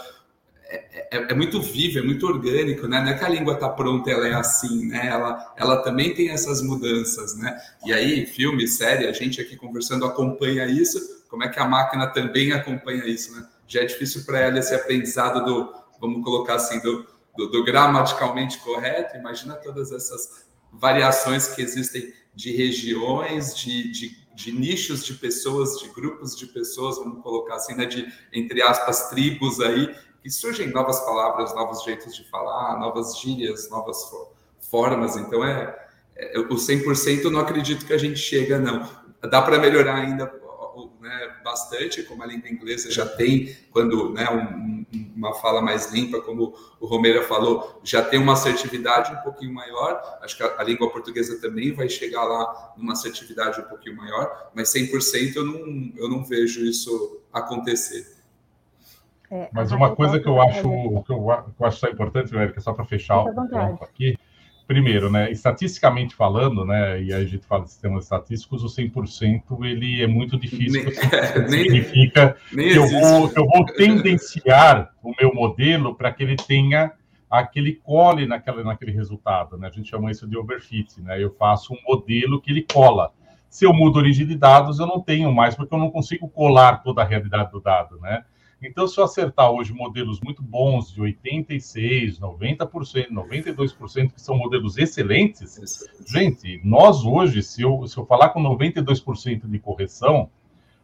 é, é, é, muito vivo, é muito orgânico, né? Não é que a língua está pronta, ela é assim, né? Ela, ela também tem essas mudanças, né? E aí, filme, série, a gente aqui conversando acompanha isso, como é que a máquina também acompanha isso, né? Já é difícil para ela esse aprendizado do, vamos colocar assim, do, do, do gramaticalmente correto, imagina todas essas variações que existem de regiões, de, de, de, nichos de pessoas, de grupos de pessoas, vamos colocar assim, né, de, entre aspas, tribos aí, que surgem novas palavras, novos jeitos de falar, novas gírias, novas formas. Então, é, é o 100% eu não acredito que a gente chega, não. Dá para melhorar ainda né, bastante, como a língua inglesa já tem, quando né, um, uma fala mais limpa, como o Romero falou, já tem uma assertividade um pouquinho maior. Acho que a, a língua portuguesa também vai chegar lá numa assertividade um pouquinho maior, mas 100% eu não, eu não vejo isso acontecer. É, Mas uma coisa que eu acho que eu, que eu acho importante, Érica, só para fechar o ponto aqui. Primeiro, né, estatisticamente falando, né, e aí a gente fala de sistemas estatísticos, o 100% ele é muito difícil. Nem, significa nem que, eu vou, que eu vou tendenciar o meu modelo para que ele tenha aquele cole naquela, naquele resultado, né? A gente chama isso de overfit, né? Eu faço um modelo que ele cola. Se eu mudo a origem de dados, eu não tenho mais, porque eu não consigo colar toda a realidade do dado, né? Então, se eu acertar hoje modelos muito bons de 86%, 90%, 92%, que são modelos excelentes, gente, nós hoje, se eu, se eu falar com 92% de correção,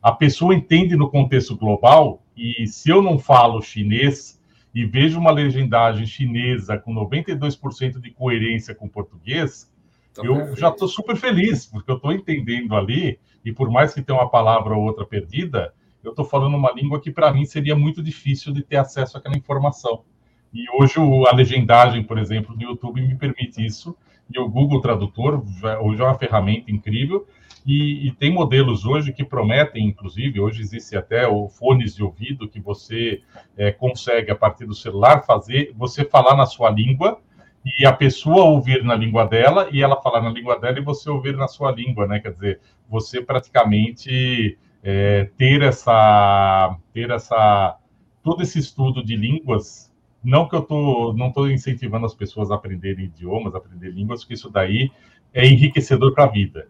a pessoa entende no contexto global e se eu não falo chinês e vejo uma legendagem chinesa com 92% de coerência com português, tá eu perfeito. já estou super feliz, porque eu estou entendendo ali, e por mais que tenha uma palavra ou outra perdida, eu estou falando uma língua que para mim seria muito difícil de ter acesso àquela informação. E hoje a legendagem, por exemplo, do YouTube me permite isso, e o Google Tradutor hoje é uma ferramenta incrível, e, e, tem modelos hoje que prometem, inclusive, hoje existe até o fones de ouvido que você é, consegue, a partir do celular, fazer você falar na sua língua e a pessoa ouvir na língua dela e ela falar na língua dela e você ouvir na sua língua, né? Quer dizer, você praticamente é, ter essa ter essa todo esse estudo de línguas não que eu tô não estou incentivando as pessoas a aprenderem idiomas aprender línguas porque isso daí é enriquecedor para a vida.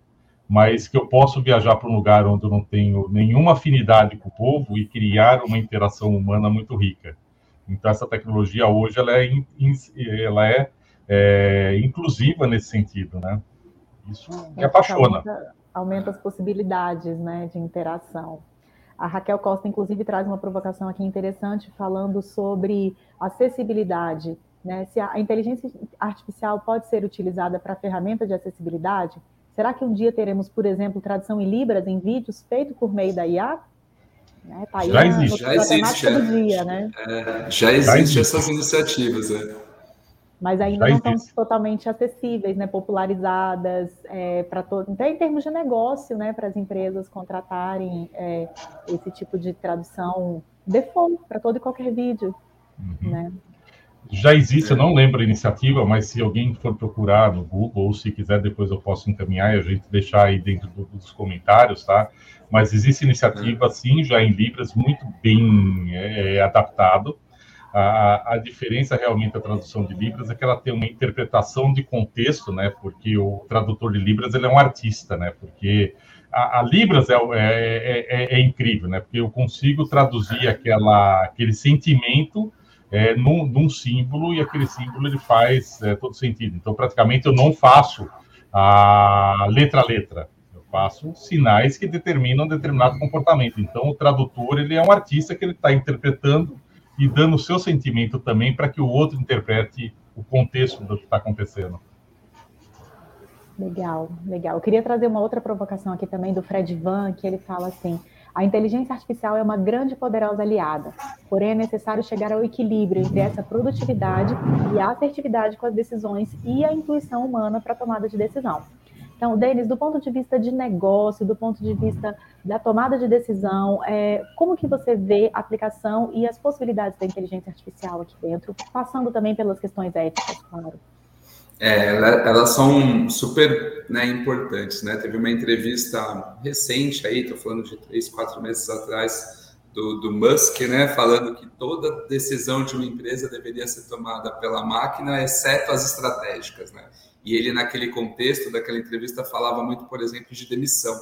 Mas que eu posso viajar para um lugar onde eu não tenho nenhuma afinidade com o povo e criar uma interação humana muito rica. Então essa tecnologia hoje ela é ela é, é inclusiva nesse sentido né? Isso me apaixona aumenta as possibilidades né, de interação. A Raquel Costa, inclusive, traz uma provocação aqui interessante falando sobre acessibilidade. Né? Se a inteligência artificial pode ser utilizada para ferramenta de acessibilidade, será que um dia teremos, por exemplo, tradução em Libras em vídeos feito por meio da IA? Né? Tá já, existe, já existe. É. Dia, né? é, já existe essas iniciativas. É mas ainda não estão totalmente acessíveis, né, popularizadas é, para todo, até em termos de negócio, né, para as empresas contratarem é, esse tipo de tradução default para todo e qualquer vídeo, uhum. né? Já existe, eu não lembro a iniciativa, mas se alguém for procurar no Google, ou se quiser, depois eu posso encaminhar e a gente deixar aí dentro do, dos comentários, tá? Mas existe iniciativa, sim, já em Libras, muito bem é, adaptado, a, a diferença realmente da tradução de Libras é que ela tem uma interpretação de contexto, né? Porque o tradutor de Libras ele é um artista, né? Porque a, a Libras é, é, é, é, incrível, né? Porque eu consigo traduzir aquela, aquele sentimento é, num, num, símbolo e aquele símbolo ele faz é, todo sentido. Então, praticamente, eu não faço a letra a letra. Eu faço sinais que determinam um determinado comportamento. Então, o tradutor ele é um artista que ele está interpretando e dando o seu sentimento também para que o outro interprete o contexto do que está acontecendo. Legal, legal. Eu queria trazer uma outra provocação aqui também do Fred Van, que ele fala assim: a inteligência artificial é uma grande e poderosa aliada, porém é necessário chegar ao equilíbrio entre essa produtividade e a assertividade com as decisões e a intuição humana para a tomada de decisão. Então, Denis, do ponto de vista de negócio, do ponto de vista da tomada de decisão, é, como que você vê a aplicação e as possibilidades da inteligência artificial aqui dentro, passando também pelas questões éticas, claro? É, elas são super né, importantes, né? Teve uma entrevista recente aí, estou falando de três, quatro meses atrás, do, do, Musk, né, falando que toda decisão de uma empresa deveria ser tomada pela máquina, exceto as estratégicas, né? E ele, naquele contexto daquela entrevista, falava muito, por exemplo, de demissão.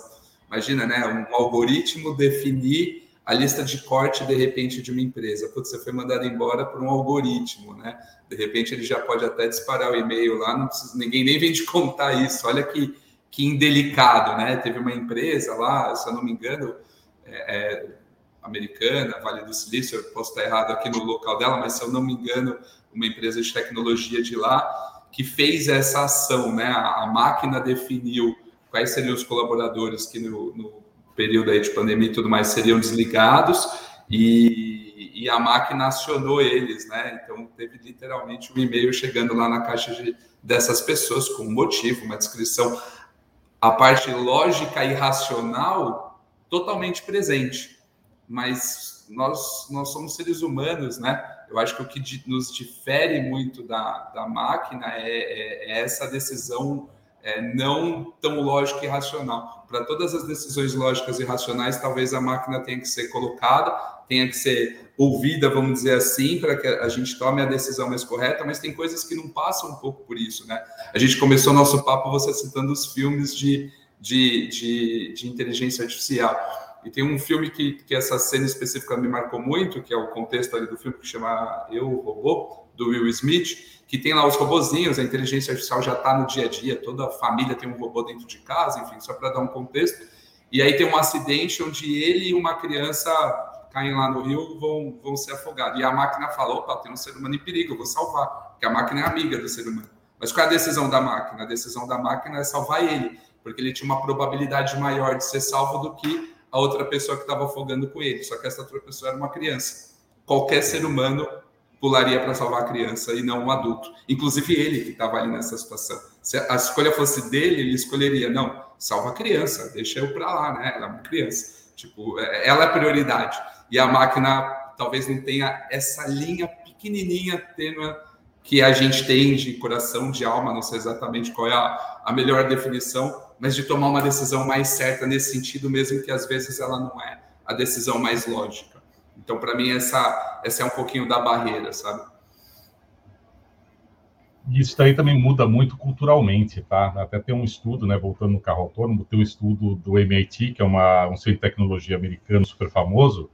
Imagina, né? Um algoritmo definir a lista de corte, de repente, de uma empresa. Putz, você foi mandado embora por um algoritmo, né? De repente, ele já pode até disparar o e-mail lá, não precisa, ninguém nem vem te contar isso. Olha que, que indelicado, né? Teve uma empresa lá, se eu não me engano, é, é, americana, Vale do Silício, eu posso estar errado aqui no local dela, mas se eu não me engano, uma empresa de tecnologia de lá, que fez essa ação, né? A, máquina definiu quais seriam os colaboradores que no, no, período aí de pandemia e tudo mais seriam desligados e, e, a máquina acionou eles, né? Então teve literalmente um e-mail chegando lá na caixa de, dessas pessoas com um motivo, uma descrição, a parte lógica e racional totalmente presente, mas nós nós somos seres humanos, né? Eu acho que o que nos difere muito da, da máquina é, é, é essa decisão é, não tão lógica e racional. Para todas as decisões lógicas e racionais, talvez a máquina tenha que ser colocada, tenha que ser ouvida, vamos dizer assim, para que a gente tome a decisão mais correta, mas tem coisas que não passam um pouco por isso, né? A gente começou nosso papo você citando os filmes de, de, de, de inteligência artificial. E tem um filme que, que essa cena específica me marcou muito, que é o contexto ali do filme que chama Eu, Robô, do Will Smith, que tem lá os robozinhos, a inteligência artificial já está no dia a dia, toda família tem um robô dentro de casa, enfim, só para dar um contexto. E aí tem um acidente onde ele e uma criança caem lá no rio vão, vão ser afogados. E a máquina fala: opa, tem um ser humano em perigo, eu vou salvar, porque a máquina é amiga do ser humano. Mas qual é a decisão da máquina? A decisão da máquina é salvar ele, porque ele tinha uma probabilidade maior de ser salvo do que a outra pessoa que estava afogando com ele. Só que essa outra pessoa era uma criança. Qualquer ser humano pularia para salvar a criança e não um adulto. Inclusive ele que estava ali nessa situação. Se a escolha fosse dele, ele escolheria não, salva a criança, deixa eu para lá, né? Ela é uma criança. Tipo, é, ela é prioridade. E a máquina talvez não tenha essa linha pequenininha, tênue que a gente tem de coração, de alma, não sei exatamente qual é a, a melhor definição, mas de tomar uma decisão mais certa nesse sentido, mesmo que às vezes ela não é a decisão mais lógica. Então, para mim, essa, essa é um pouquinho da barreira, sabe? Isso daí também muda muito culturalmente, tá? Até tem um estudo, né, voltando no carro autônomo, tem um estudo do MIT, que é uma, um centro de tecnologia americano super famoso,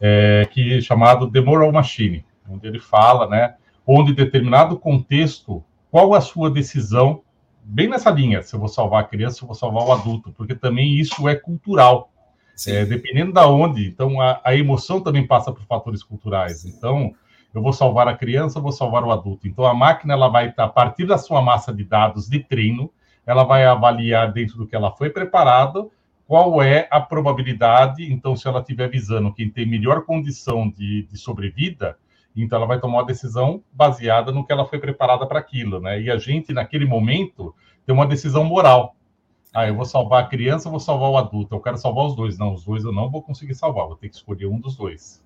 é, que é chamado The Moral Machine, onde ele fala, né, onde em determinado contexto, qual a sua decisão, bem nessa linha, se eu vou salvar a criança, se eu vou salvar o adulto, porque também isso é cultural. É, dependendo da onde, então a, a, emoção também passa por fatores culturais. Então, eu vou salvar a criança, eu vou salvar o adulto. Então, a máquina ela vai, a partir da sua massa de dados de treino, ela vai avaliar dentro do que ela foi preparada qual é a probabilidade. Então, se ela estiver visando quem tem melhor condição de, de sobrevida, então ela vai tomar uma decisão baseada no que ela foi preparada para aquilo, né? E a gente, naquele momento, tem uma decisão moral. Ah, eu vou salvar a criança, vou salvar o adulto. Eu quero salvar os dois. Não, os dois eu não vou conseguir salvar. Vou ter que escolher um dos dois.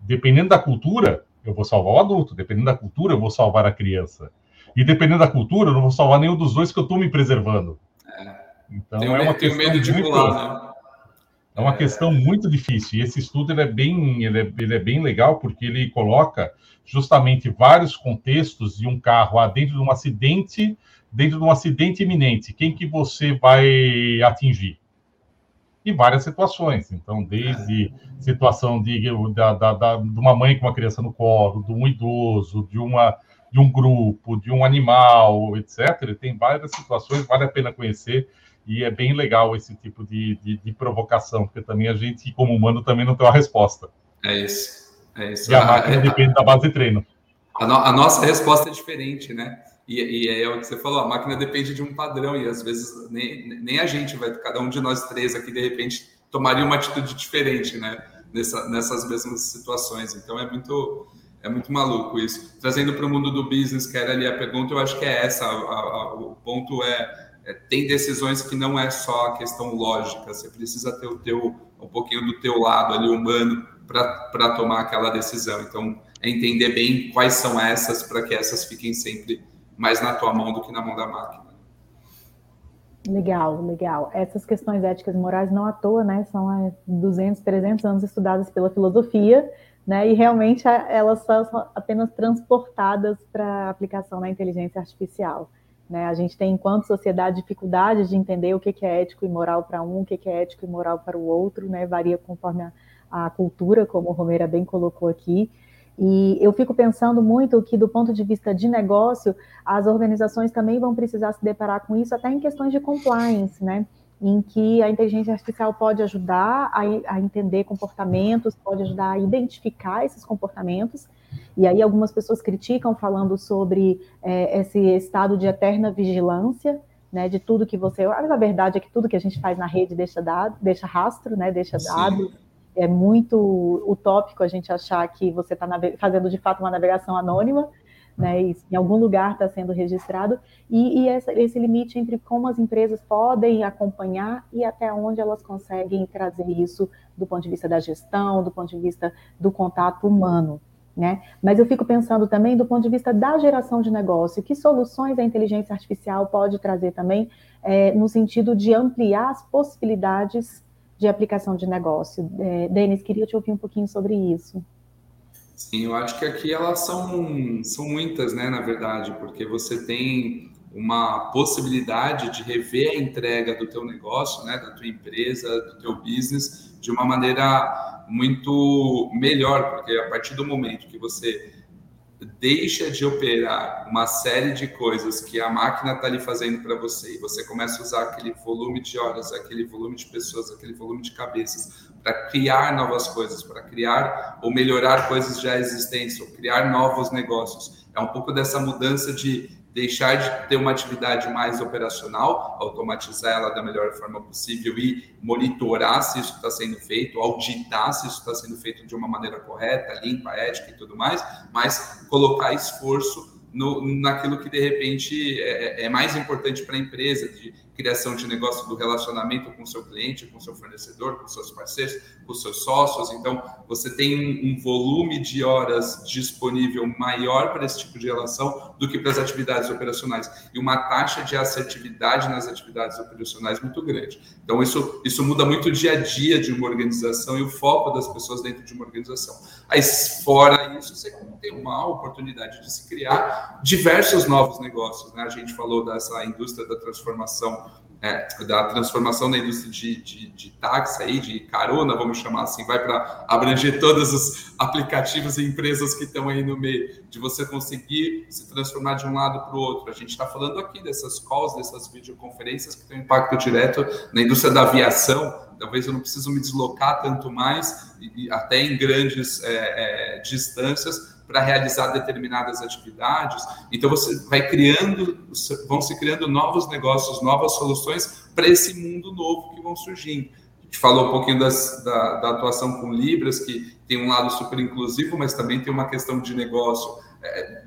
Dependendo da cultura, eu vou salvar o adulto. Dependendo da cultura, eu vou salvar a criança. E dependendo da cultura, eu não vou salvar nenhum dos dois que eu estou me preservando. É. Então é uma questão medo de pular, né? É uma questão muito difícil. E esse estudo ele é, bem, ele é, ele é bem legal porque ele coloca justamente vários contextos de um carro ah, dentro de um acidente, dentro de um acidente iminente. Quem que você vai atingir? E várias situações. Então, desde situação de, da, da, da, de uma mãe com uma criança no colo, de um idoso, de, uma, de um grupo, de um animal, etc. Tem várias situações, vale a pena conhecer e é bem legal esse tipo de, de, de, provocação, porque também a gente, como humano, também não tem uma resposta. É isso. É isso. E a máquina é, depende da base de treino. A, no, a, nossa resposta é diferente, né? E, e, é o que você falou, a máquina depende de um padrão, e às vezes nem, nem a gente vai, cada um de nós três aqui, de repente, tomaria uma atitude diferente, né? Nessa, nessas mesmas situações. Então é muito, é muito maluco isso. Trazendo para o mundo do business, que era ali a pergunta, eu acho que é essa. A, a, o ponto é é, tem decisões que não é só a questão lógica, você precisa ter o teu, um pouquinho do teu lado ali humano para tomar aquela decisão. Então, é entender bem quais são essas para que essas fiquem sempre mais na tua mão do que na mão da máquina. Legal, legal. Essas questões éticas e morais não à toa, né? São há 200, 300 anos estudadas pela filosofia, né? E realmente elas são apenas transportadas para aplicação na inteligência artificial. Né? A gente tem, enquanto sociedade, dificuldade de entender o que é ético e moral para um, o que é ético e moral para o outro, né? varia conforme a, a cultura, como o Romera bem colocou aqui. E eu fico pensando muito que, do ponto de vista de negócio, as organizações também vão precisar se deparar com isso, até em questões de compliance, né? em que a inteligência artificial pode ajudar a, a, entender comportamentos, pode ajudar a identificar esses comportamentos. E aí algumas pessoas criticam falando sobre é, esse estado de eterna vigilância, né, de tudo que você. Mas a verdade é que tudo que a gente faz na rede deixa dado, deixa rastro, né, deixa dado. É muito utópico a gente achar que você está fazendo de fato uma navegação anônima, né, isso, em algum lugar está sendo registrado, e, e essa, esse limite entre como as empresas podem acompanhar e até onde elas conseguem trazer isso do ponto de vista da gestão, do ponto de vista do contato humano. Né? Mas eu fico pensando também do ponto de vista da geração de negócio, que soluções a inteligência artificial pode trazer também é, no sentido de ampliar as possibilidades de aplicação de negócio. É, Denis, queria te ouvir um pouquinho sobre isso. Sim, eu acho que aqui elas são, são muitas, né, na verdade, porque você tem uma possibilidade de rever a entrega do teu negócio, né, da tua empresa, do teu business, de uma maneira muito melhor, porque a partir do momento que você deixa de operar uma série de coisas que a máquina está ali fazendo para você e você começa a usar aquele volume de horas, aquele volume de pessoas, aquele volume de cabeças para criar novas coisas, para criar ou melhorar coisas já existentes, ou criar novos negócios. É um pouco dessa mudança de deixar de ter uma atividade mais operacional, automatizar ela da melhor forma possível e monitorar se isso está sendo feito, auditar se isso está sendo feito de uma maneira correta, limpa, ética e tudo mais, mas colocar esforço no, naquilo que de repente é, é mais importante para a empresa, de criação de negócio do relacionamento com seu cliente, com seu fornecedor, com seus parceiros, com seus sócios. Então, você tem um, um volume de horas disponível maior para esse tipo de relação do que para as atividades operacionais e uma taxa de assertividade nas atividades operacionais muito grande. Então, isso, isso muda muito o dia a dia de uma organização e o foco das pessoas dentro de uma organização. Aí, fora isso, você tem uma oportunidade de se criar diversos novos negócios. Né? A gente falou dessa indústria da transformação é, da transformação da indústria de, de, de, táxi aí, de carona, vamos chamar assim, vai para abranger todos os aplicativos e empresas que estão aí no meio, de você conseguir se transformar de um lado para o outro. A gente está falando aqui dessas calls, dessas videoconferências que têm impacto direto na indústria da aviação. Talvez eu não preciso me deslocar tanto mais, e, e até em grandes é, é, distâncias, para realizar determinadas atividades. Então você vai criando, vão se criando novos negócios, novas soluções para esse mundo novo que vão surgindo. A gente falou um pouquinho das, da, da, atuação com Libras, que tem um lado super inclusivo, mas também tem uma questão de negócio. É,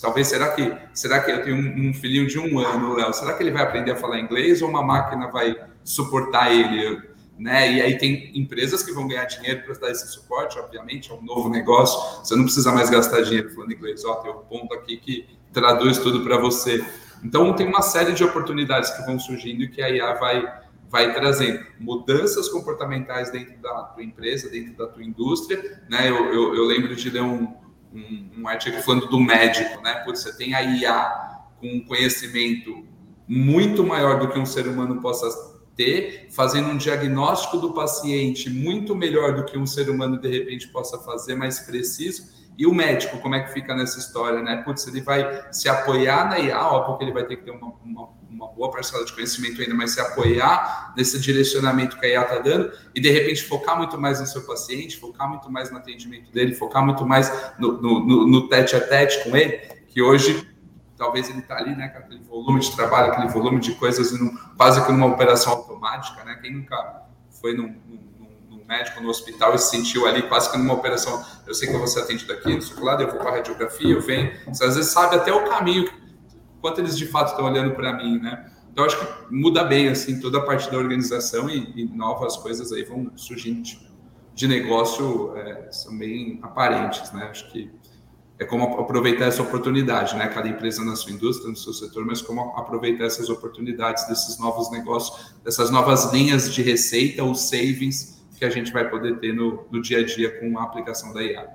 talvez será que será que eu tenho um, um filhinho de um ano, Léo? Será que ele vai aprender a falar inglês ou uma máquina vai suportar ele? Né? E aí tem empresas que vão ganhar dinheiro para dar esse suporte, obviamente, é um novo negócio. Você não precisa mais gastar dinheiro falando inglês. Ó, tem um ponto aqui que traduz tudo para você. Então tem uma série de oportunidades que vão surgindo e que a IA vai vai trazendo mudanças comportamentais dentro da tua empresa, dentro da tua indústria, né? Eu, eu, eu lembro de ler um, um, um, artigo falando do médico, né? Putz, você tem a IA com um conhecimento muito maior do que um ser humano possa ter, fazendo um diagnóstico do paciente muito melhor do que um ser humano de repente possa fazer, mais preciso. E o médico, como é que fica nessa história, né? Putz, ele vai se apoiar na IA, óbvio que ele vai ter que ter uma, uma, uma boa parcela de conhecimento ainda, mas se apoiar nesse direcionamento que a IA está dando e de repente focar muito mais no seu paciente, focar muito mais no atendimento dele, focar muito mais no tete a tete com ele, que hoje talvez ele está ali, né, com aquele volume de trabalho, aquele volume de coisas, quase que numa operação automática, né? Quem nunca foi num, num, num, médico no hospital e se sentiu ali quase que numa operação, eu sei que eu vou ser atendido aqui, lado, eu vou para a radiografia, eu venho, você às vezes sabe até o caminho, quanto eles de fato estão olhando para mim, né? Então acho que muda bem assim toda a parte da organização e, e novas coisas aí vão surgindo de, de negócio é, são bem aparentes, né? Acho que é como aproveitar essa oportunidade, né? Cada empresa na sua indústria, no seu setor, mas como aproveitar essas oportunidades desses novos negócios, dessas novas linhas de receita, os savings que a gente vai poder ter no, no dia a dia com a aplicação da IA.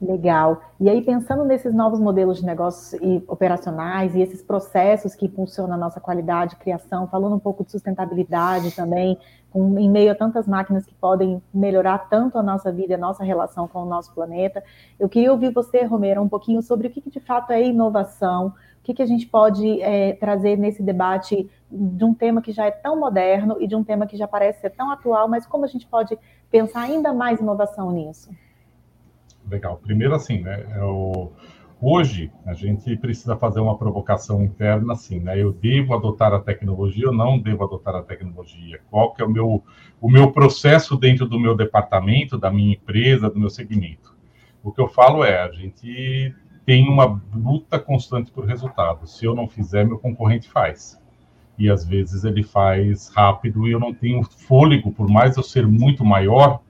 Legal. E aí, pensando nesses novos modelos de negócios e operacionais e esses processos que impulsionam a nossa qualidade, criação, falando um pouco de sustentabilidade também, com, em meio a tantas máquinas que podem melhorar tanto a nossa vida e a nossa relação com o nosso planeta, eu queria ouvir você, Romero, um pouquinho sobre o que, que de fato é inovação, o que, que a gente pode é, trazer nesse debate de um tema que já é tão moderno e de um tema que já parece ser tão atual, mas como a gente pode pensar ainda mais inovação nisso? Legal. Primeiro, assim, né? Eu, hoje a gente precisa fazer uma provocação interna, assim, né? Eu devo adotar a tecnologia ou não devo adotar a tecnologia? Qual que é o meu o meu processo dentro do meu departamento, da minha empresa, do meu segmento? O que eu falo é, a gente tem uma luta constante por resultado. Se eu não fizer, meu concorrente faz. E às vezes ele faz rápido e eu não tenho fôlego, por mais eu ser muito maior,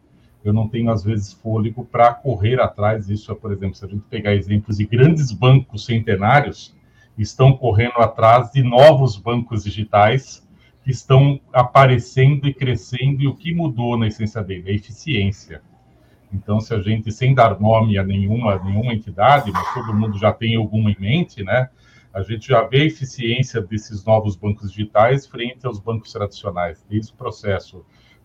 eu não tenho, às vezes, fôlego para correr atrás. Isso é, por exemplo, se a gente pegar exemplos de grandes bancos centenários, estão correndo atrás de novos bancos digitais que estão aparecendo e crescendo, e o que mudou na essência dele? A eficiência. Então, se a gente, sem dar nome a nenhuma, nenhuma entidade, mas todo mundo já tem alguma em mente, né? A gente já vê a eficiência desses novos bancos digitais frente aos bancos tradicionais, desde o processo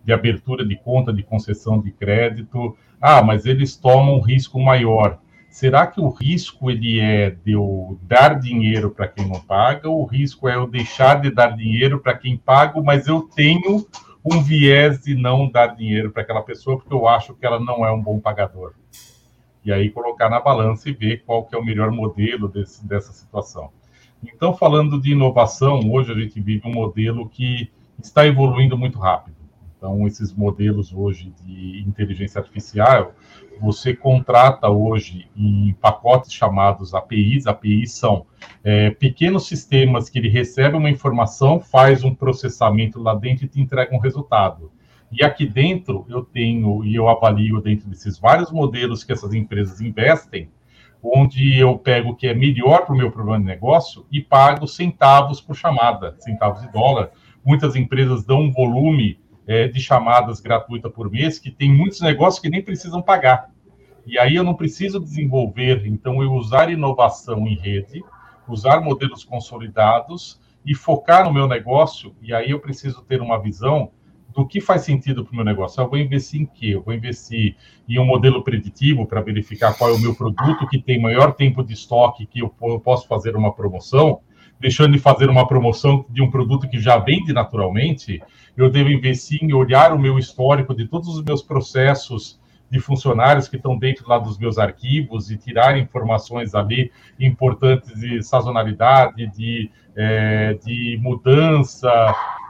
de abertura de conta, de concessão de crédito. Ah, mas eles tomam um risco maior. Será que o risco ele é de eu dar dinheiro para quem não paga, ou o risco é eu deixar de dar dinheiro para quem paga, mas eu tenho um viés de não dar dinheiro para aquela pessoa porque eu acho que ela não é um bom pagador? E aí colocar na balança e ver qual que é o melhor modelo desse, dessa situação. Então, falando de inovação, hoje a gente vive um modelo que está evoluindo muito rápido. Então, esses modelos hoje de inteligência artificial, você contrata hoje em pacotes chamados APIs. APIs são é, pequenos sistemas que ele recebe uma informação, faz um processamento lá dentro e te entrega um resultado. E aqui dentro eu tenho e eu avalio dentro desses vários modelos que essas empresas investem, onde eu pego o que é melhor para o meu problema de negócio e pago centavos por chamada, centavos de dólar. Muitas empresas dão um volume é, de chamadas gratuita por mês, que tem muitos negócios que nem precisam pagar. E aí eu não preciso desenvolver, então eu usar inovação em rede, usar modelos consolidados e focar no meu negócio, e aí eu preciso ter uma visão do que faz sentido para o meu negócio. Eu vou investir em quê? Eu vou investir em um modelo preditivo para verificar qual é o meu produto que tem maior tempo de estoque, que eu posso fazer uma promoção, deixando de fazer uma promoção de um produto que já vende naturalmente, eu devo investir em olhar o meu histórico de todos os meus processos de funcionários que estão dentro lá dos meus arquivos e tirar informações ali importantes de sazonalidade, de, é, de mudança,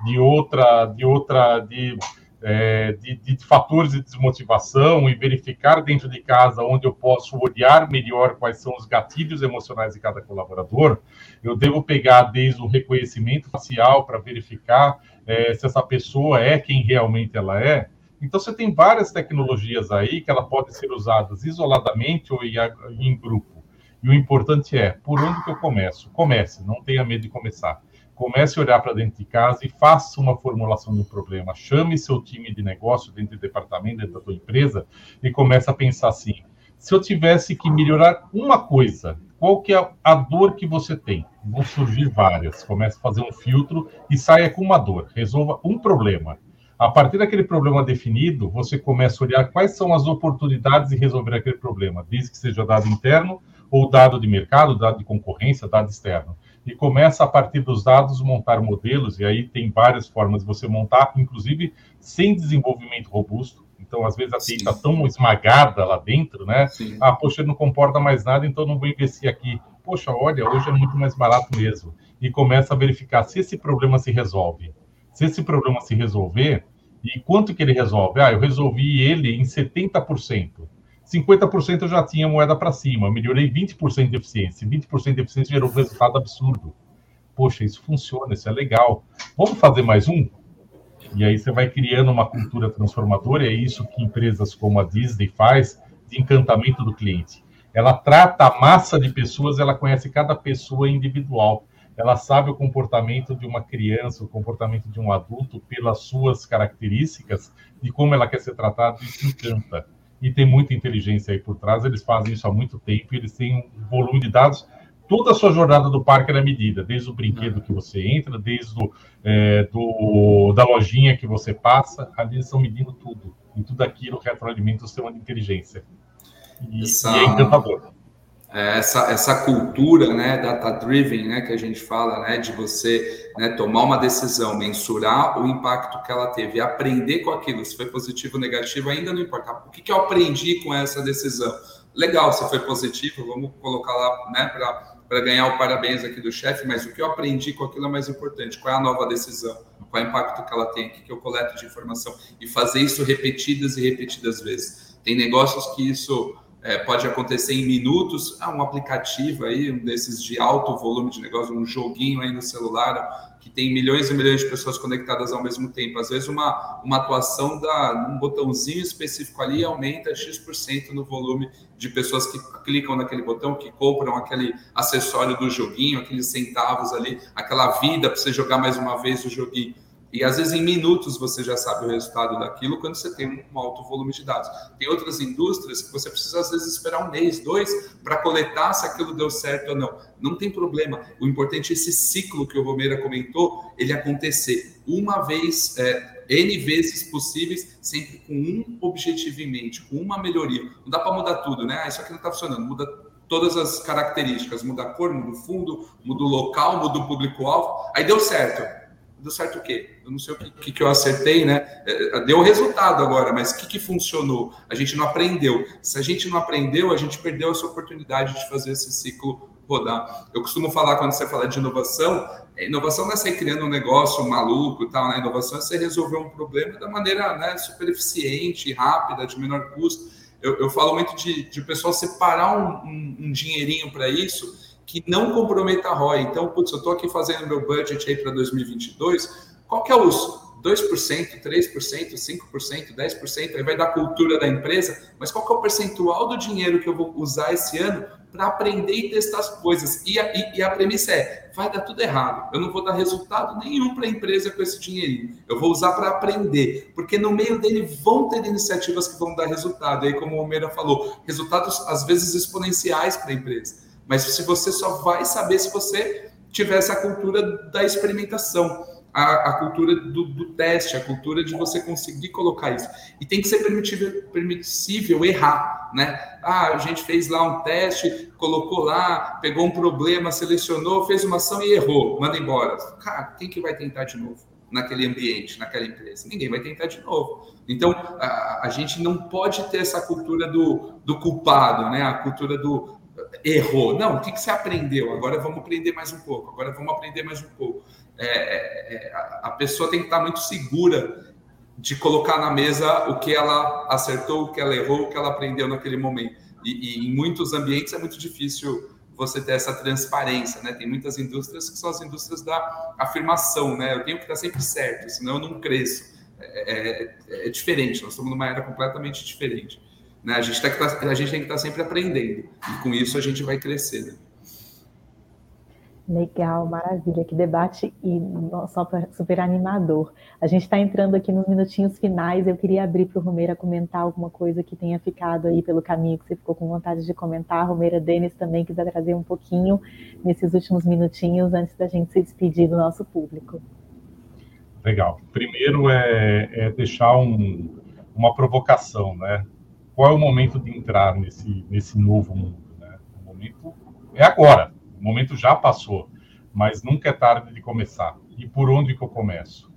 de outra, de outra, de é, de, de, fatores de desmotivação e verificar dentro de casa onde eu posso olhar melhor quais são os gatilhos emocionais de cada colaborador, eu devo pegar desde o reconhecimento facial para verificar é, se essa pessoa é quem realmente ela é. Então, você tem várias tecnologias aí que ela pode ser usadas isoladamente ou em, grupo. E o importante é, por onde que eu começo? Comece, não tenha medo de começar comece a olhar para dentro de casa e faça uma formulação do problema. Chame seu time de negócio dentro do departamento, dentro da sua empresa e comece a pensar assim: se eu tivesse que melhorar uma coisa, qual que é a dor que você tem? Vão surgir várias. Comece a fazer um filtro e saia com uma dor. Resolva um problema. A partir daquele problema definido, você começa a olhar quais são as oportunidades de resolver aquele problema, desde que seja dado interno ou dado de mercado, dado de concorrência, dado externo e começa a partir dos dados montar modelos, e aí tem várias formas de você montar, inclusive sem desenvolvimento robusto. Então, às vezes a TI está tão esmagada lá dentro, né? Sim. Ah, poxa, não comporta mais nada, então não vou investir aqui. Poxa, olha, hoje é muito mais barato mesmo. E começa a verificar se esse problema se resolve. Se esse problema se resolver, e quanto que ele resolve? Ah, eu resolvi ele em 70%. 50% eu já tinha moeda para cima, melhorei 20% de eficiência. 20% de eficiência gerou um resultado absurdo. Poxa, isso funciona, isso é legal. Vamos fazer mais um? E aí você vai criando uma cultura transformadora, é isso que empresas como a Disney faz, de encantamento do cliente. Ela trata a massa de pessoas, ela conhece cada pessoa individual. Ela sabe o comportamento de uma criança, o comportamento de um adulto, pelas suas características, de como ela quer ser tratada, se encanta e tem muita inteligência aí por trás. Eles fazem isso há muito tempo eles têm um volume de dados. Toda a sua jornada do parque é medida, desde o brinquedo que você entra, desde o, é, do, da lojinha que você passa, ali eles estão medindo tudo. E tudo aquilo retroalimenta o sistema de inteligência. E, Essa... e é encantador. É, essa, essa cultura né, data-driven né, que a gente fala, né, de você né, tomar uma decisão, mensurar o impacto que ela teve aprender com aquilo, se foi positivo ou negativo, ainda não importa. O que, que eu aprendi com essa decisão? Legal, se foi positivo, vamos colocar lá né, para ganhar o parabéns aqui do chefe, mas o que eu aprendi com aquilo é mais importante. Qual é a nova decisão? Qual é o impacto que ela tem? O que, que eu coleto de informação? E fazer isso repetidas e repetidas vezes. Tem negócios que isso é, pode acontecer em minutos. Ah, um aplicativo aí, um desses de alto volume de negócio, um joguinho aí no celular, que tem milhões e milhões de pessoas conectadas ao mesmo tempo. Às vezes, uma, uma atuação da um botãozinho específico ali aumenta X% no volume de pessoas que clicam naquele botão, que compram aquele acessório do joguinho, aqueles centavos ali, aquela vida para você jogar mais uma vez o joguinho. E às vezes em minutos você já sabe o resultado daquilo quando você tem um alto volume de dados. Tem outras indústrias que você precisa às vezes esperar um mês, dois, para coletar se aquilo deu certo ou não. Não tem problema. O importante é esse ciclo que o Romeira comentou, ele acontecer uma vez, é, N vezes possíveis, sempre com um objetivo em mente, com uma melhoria. Não dá para mudar tudo, né? Ah, isso aqui não está funcionando. Muda todas as características, muda a cor, muda o fundo, muda o local, muda o público-alvo. Aí deu certo deu certo o quê? Eu não sei o que, que eu acertei, né? É, deu resultado agora, mas o que, que funcionou? A gente não aprendeu. Se a gente não aprendeu, a gente perdeu essa oportunidade de fazer esse ciclo rodar. Eu costumo falar, quando você fala de inovação, inovação não é sair criando um negócio maluco e tal, né? Inovação é você resolver um problema da maneira né, super eficiente, rápida, de menor custo. Eu, eu falo muito de, de pessoal separar um, um, um dinheirinho para isso que não comprometa a ROI. Então, putz, eu estou aqui fazendo meu budget aí para 2022, qual que é os 2%, 3%, 5%, 10%, aí vai dar cultura da empresa, mas qual que é o percentual do dinheiro que eu vou usar esse ano para aprender e testar as coisas? E a, e, e a premissa é, vai dar tudo errado, eu não vou dar resultado nenhum para a empresa com esse dinheirinho, eu vou usar para aprender, porque no meio dele vão ter iniciativas que vão dar resultado, aí como o Meira falou, resultados às vezes exponenciais para a empresa. Mas se você só vai saber se você tiver essa cultura da experimentação, a, a cultura do, do, teste, a cultura de você conseguir colocar isso. E tem que ser permissível, permissível errar, né? Ah, a gente fez lá um teste, colocou lá, pegou um problema, selecionou, fez uma ação e errou, manda embora. Cara, quem que vai tentar de novo? naquele ambiente, naquela empresa. Ninguém vai tentar de novo. Então, a, a gente não pode ter essa cultura do, do culpado, né? A cultura do, errou. Não, o que, que você aprendeu? Agora vamos aprender mais um pouco. Agora vamos aprender mais um pouco. É, é, é a pessoa tem que estar muito segura de colocar na mesa o que ela acertou, o que ela errou, o que ela aprendeu naquele momento. E, e em muitos ambientes é muito difícil você ter essa transparência, né? Tem muitas indústrias que são as indústrias da afirmação, né? Eu tenho que estar sempre certo, senão eu não cresço. É, é, é diferente, nós estamos numa era completamente diferente. Né? A, gente tá, a gente tem que estar sempre aprendendo. E com isso a gente vai crescer. Né? Legal, maravilha, que debate e nossa, super animador. A gente está entrando aqui nos minutinhos finais. Eu queria abrir para o Romeira comentar alguma coisa que tenha ficado aí pelo caminho que você ficou com vontade de comentar. Romeira Denis também quiser trazer um pouquinho nesses últimos minutinhos antes da gente se despedir do nosso público. Legal. Primeiro é, é deixar um, uma provocação, né? qual é o momento de entrar nesse, nesse novo mundo? Né? O momento é agora, o momento já passou, mas nunca é tarde de começar. E por onde que eu começo?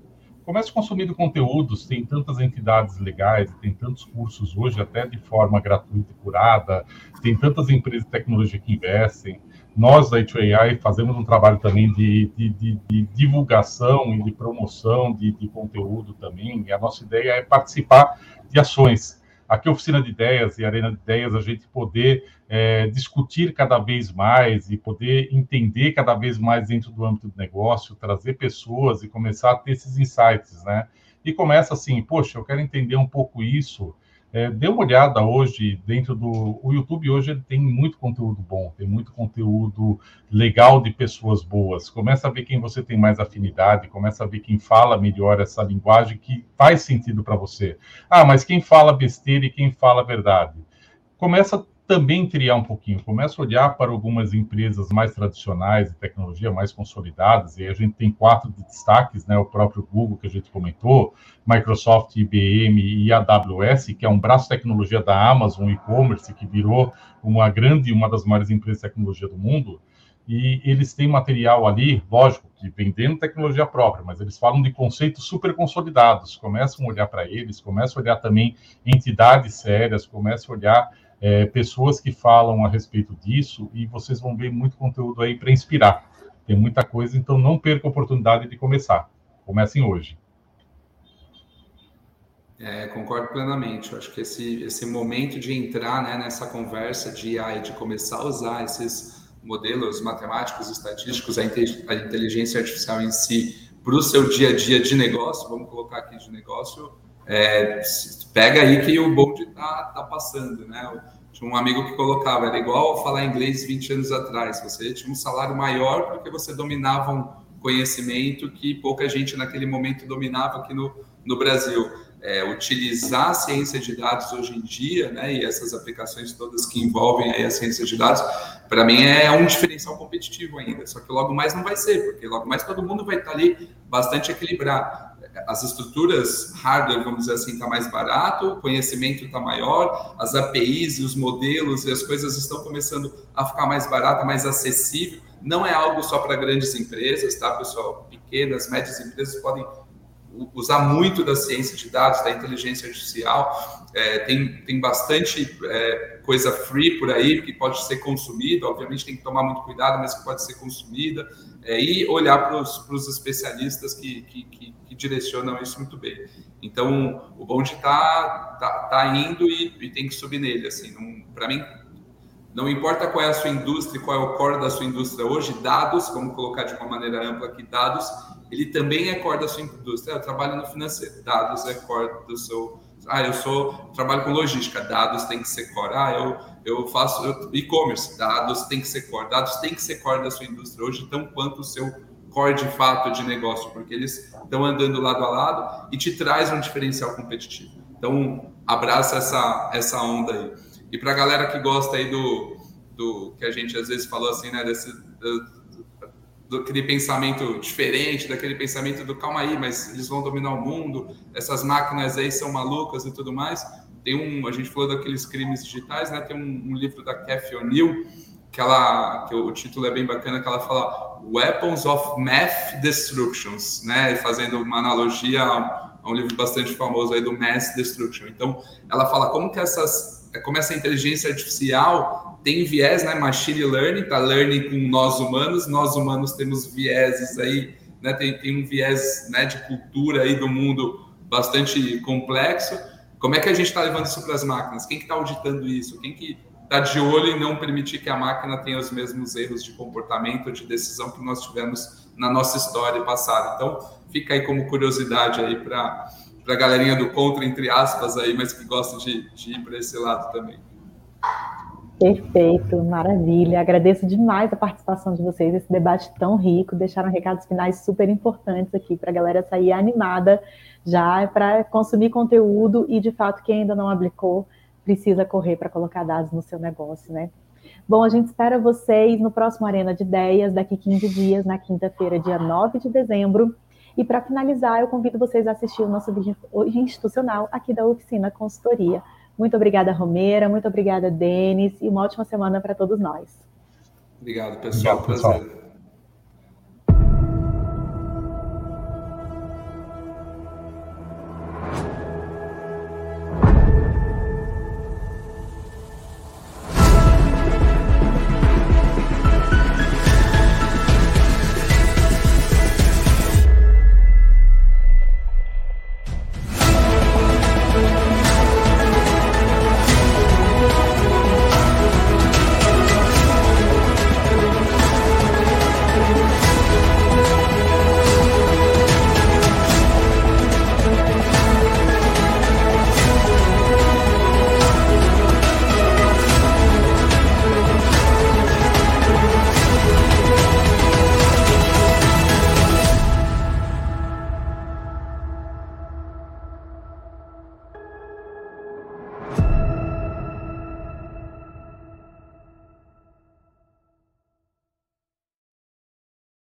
Começo consumindo conteúdos, tem tantas entidades legais, tem tantos cursos hoje, até de forma gratuita e curada, tem tantas empresas de tecnologia que investem. Nós da H2AI fazemos um trabalho também de, de, de, de divulgação e de promoção de, conteúdo também. E a nossa ideia é participar de ações aqui Oficina de Ideias e Arena de Ideias, a gente poder é, discutir cada vez mais e poder entender cada vez mais dentro do âmbito do negócio, trazer pessoas e começar a ter esses insights, né? E começa assim, poxa, eu quero entender um pouco isso, é, dê uma olhada hoje dentro do. O YouTube hoje ele tem muito conteúdo bom, tem muito conteúdo legal de pessoas boas. Começa a ver quem você tem mais afinidade, começa a ver quem fala melhor essa linguagem que faz sentido para você. Ah, mas quem fala besteira e quem fala verdade. Começa também criar um pouquinho, começa a olhar para algumas empresas mais tradicionais de tecnologia, mais consolidadas, e a gente tem quatro de destaques, né? O próprio Google, que a gente comentou, Microsoft, IBM e AWS, que é um braço de tecnologia da Amazon e-commerce, que virou uma grande, uma das maiores empresas de tecnologia do mundo, e eles têm material ali, lógico, que vendendo tecnologia própria, mas eles falam de conceitos super consolidados, começam a olhar para eles, começam a olhar também entidades sérias, começam a olhar é, pessoas que falam a respeito disso e vocês vão ver muito conteúdo aí para inspirar. Tem muita coisa, então não perca a oportunidade de começar. Comecem hoje. É, concordo plenamente. Eu acho que esse, esse momento de entrar né, nessa conversa de AI, de começar a usar esses modelos matemáticos, estatísticos, a, inteligência artificial em si, para o seu dia a dia de negócio, vamos colocar aqui de negócio, é, pega aí que o bonde tá, tá passando, né? Tinha um amigo que colocava, era igual falar inglês 20 anos atrás. Você tinha um salário maior porque você dominava um, conhecimento que pouca gente naquele momento dominava aqui no, no Brasil. É, utilizar a ciência de dados hoje em dia, né, e essas aplicações todas que envolvem aí a ciência de dados, para mim é um diferencial competitivo ainda. Só que logo mais não vai ser, porque logo mais todo mundo vai estar ali bastante equilibrado as estruturas hardware, vamos dizer assim, está mais barato, o conhecimento está maior, as APIs e os modelos e as coisas estão começando a ficar mais barata, mais acessível. Não é algo só para grandes empresas, tá, pessoal? Pequenas, médias empresas podem usar muito da ciência de dados, da inteligência artificial. É, tem, tem bastante é, coisa free por aí que pode ser consumida, obviamente tem que tomar muito cuidado, mas que pode ser consumida. É, e olhar para os especialistas que, que, que, que, direcionam isso muito bem. Então, o bonde está tá, tá indo e, e, tem que subir nele. Assim, para mim, não importa qual é a sua indústria, qual é o core da sua indústria hoje, dados, vamos colocar de uma maneira ampla aqui, dados, ele também é core da sua indústria. Eu trabalho no financeiro, dados é core do seu. Ah, eu sou trabalho com logística, dados tem que ser core. Ah, eu, eu faço e-commerce, dados tem que ser core. Dados tem que ser core da sua indústria hoje, tão quanto o seu core de fato de negócio, porque eles estão andando lado a lado e te traz um diferencial competitivo. Então, abraça essa, essa onda aí. E para a galera que gosta aí do, do que a gente às vezes falou assim, né, desse, do, aquele pensamento diferente, daquele pensamento do calma aí, mas eles vão dominar o mundo, essas máquinas aí são malucas e tudo mais. Tem um, a gente falou daqueles crimes digitais, né? Tem um, um livro da Cathy O'Neill que ela, que o título é bem bacana, que ela fala Weapons of Math Destructions, né? Fazendo uma analogia a, um livro bastante famoso aí do Mass Destruction. Então, ela fala como que essas como essa inteligência artificial tem viés, né? Machine learning, tá learning com nós humanos, nós humanos temos vieses aí, né? Tem, tem um viés né, de cultura aí do mundo bastante complexo. Como é que a gente está levando isso para as máquinas? Quem que está auditando isso? Quem que está de olho em não permitir que a máquina tenha os mesmos erros de comportamento de decisão que nós tivemos na nossa história passada? Então, fica aí como curiosidade aí para para a galerinha do contra, entre aspas, aí, mas que gosta de, de ir para esse lado também. Perfeito, maravilha. Agradeço demais a participação de vocês, esse debate tão rico. Deixaram recados finais super importantes aqui para a galera sair animada já para consumir conteúdo e, de fato, quem ainda não aplicou precisa correr para colocar dados no seu negócio, né? Bom, a gente espera vocês no próximo Arena de Ideias, daqui 15 dias, na quinta-feira, dia 9 de dezembro. E para finalizar, eu convido vocês a assistir o nosso vídeo institucional aqui da Oficina Consultoria. Muito obrigada, Romeira, muito obrigada, Denis, e uma ótima semana para todos nós. Obrigado, pessoal. Obrigado, pessoal. Prazer.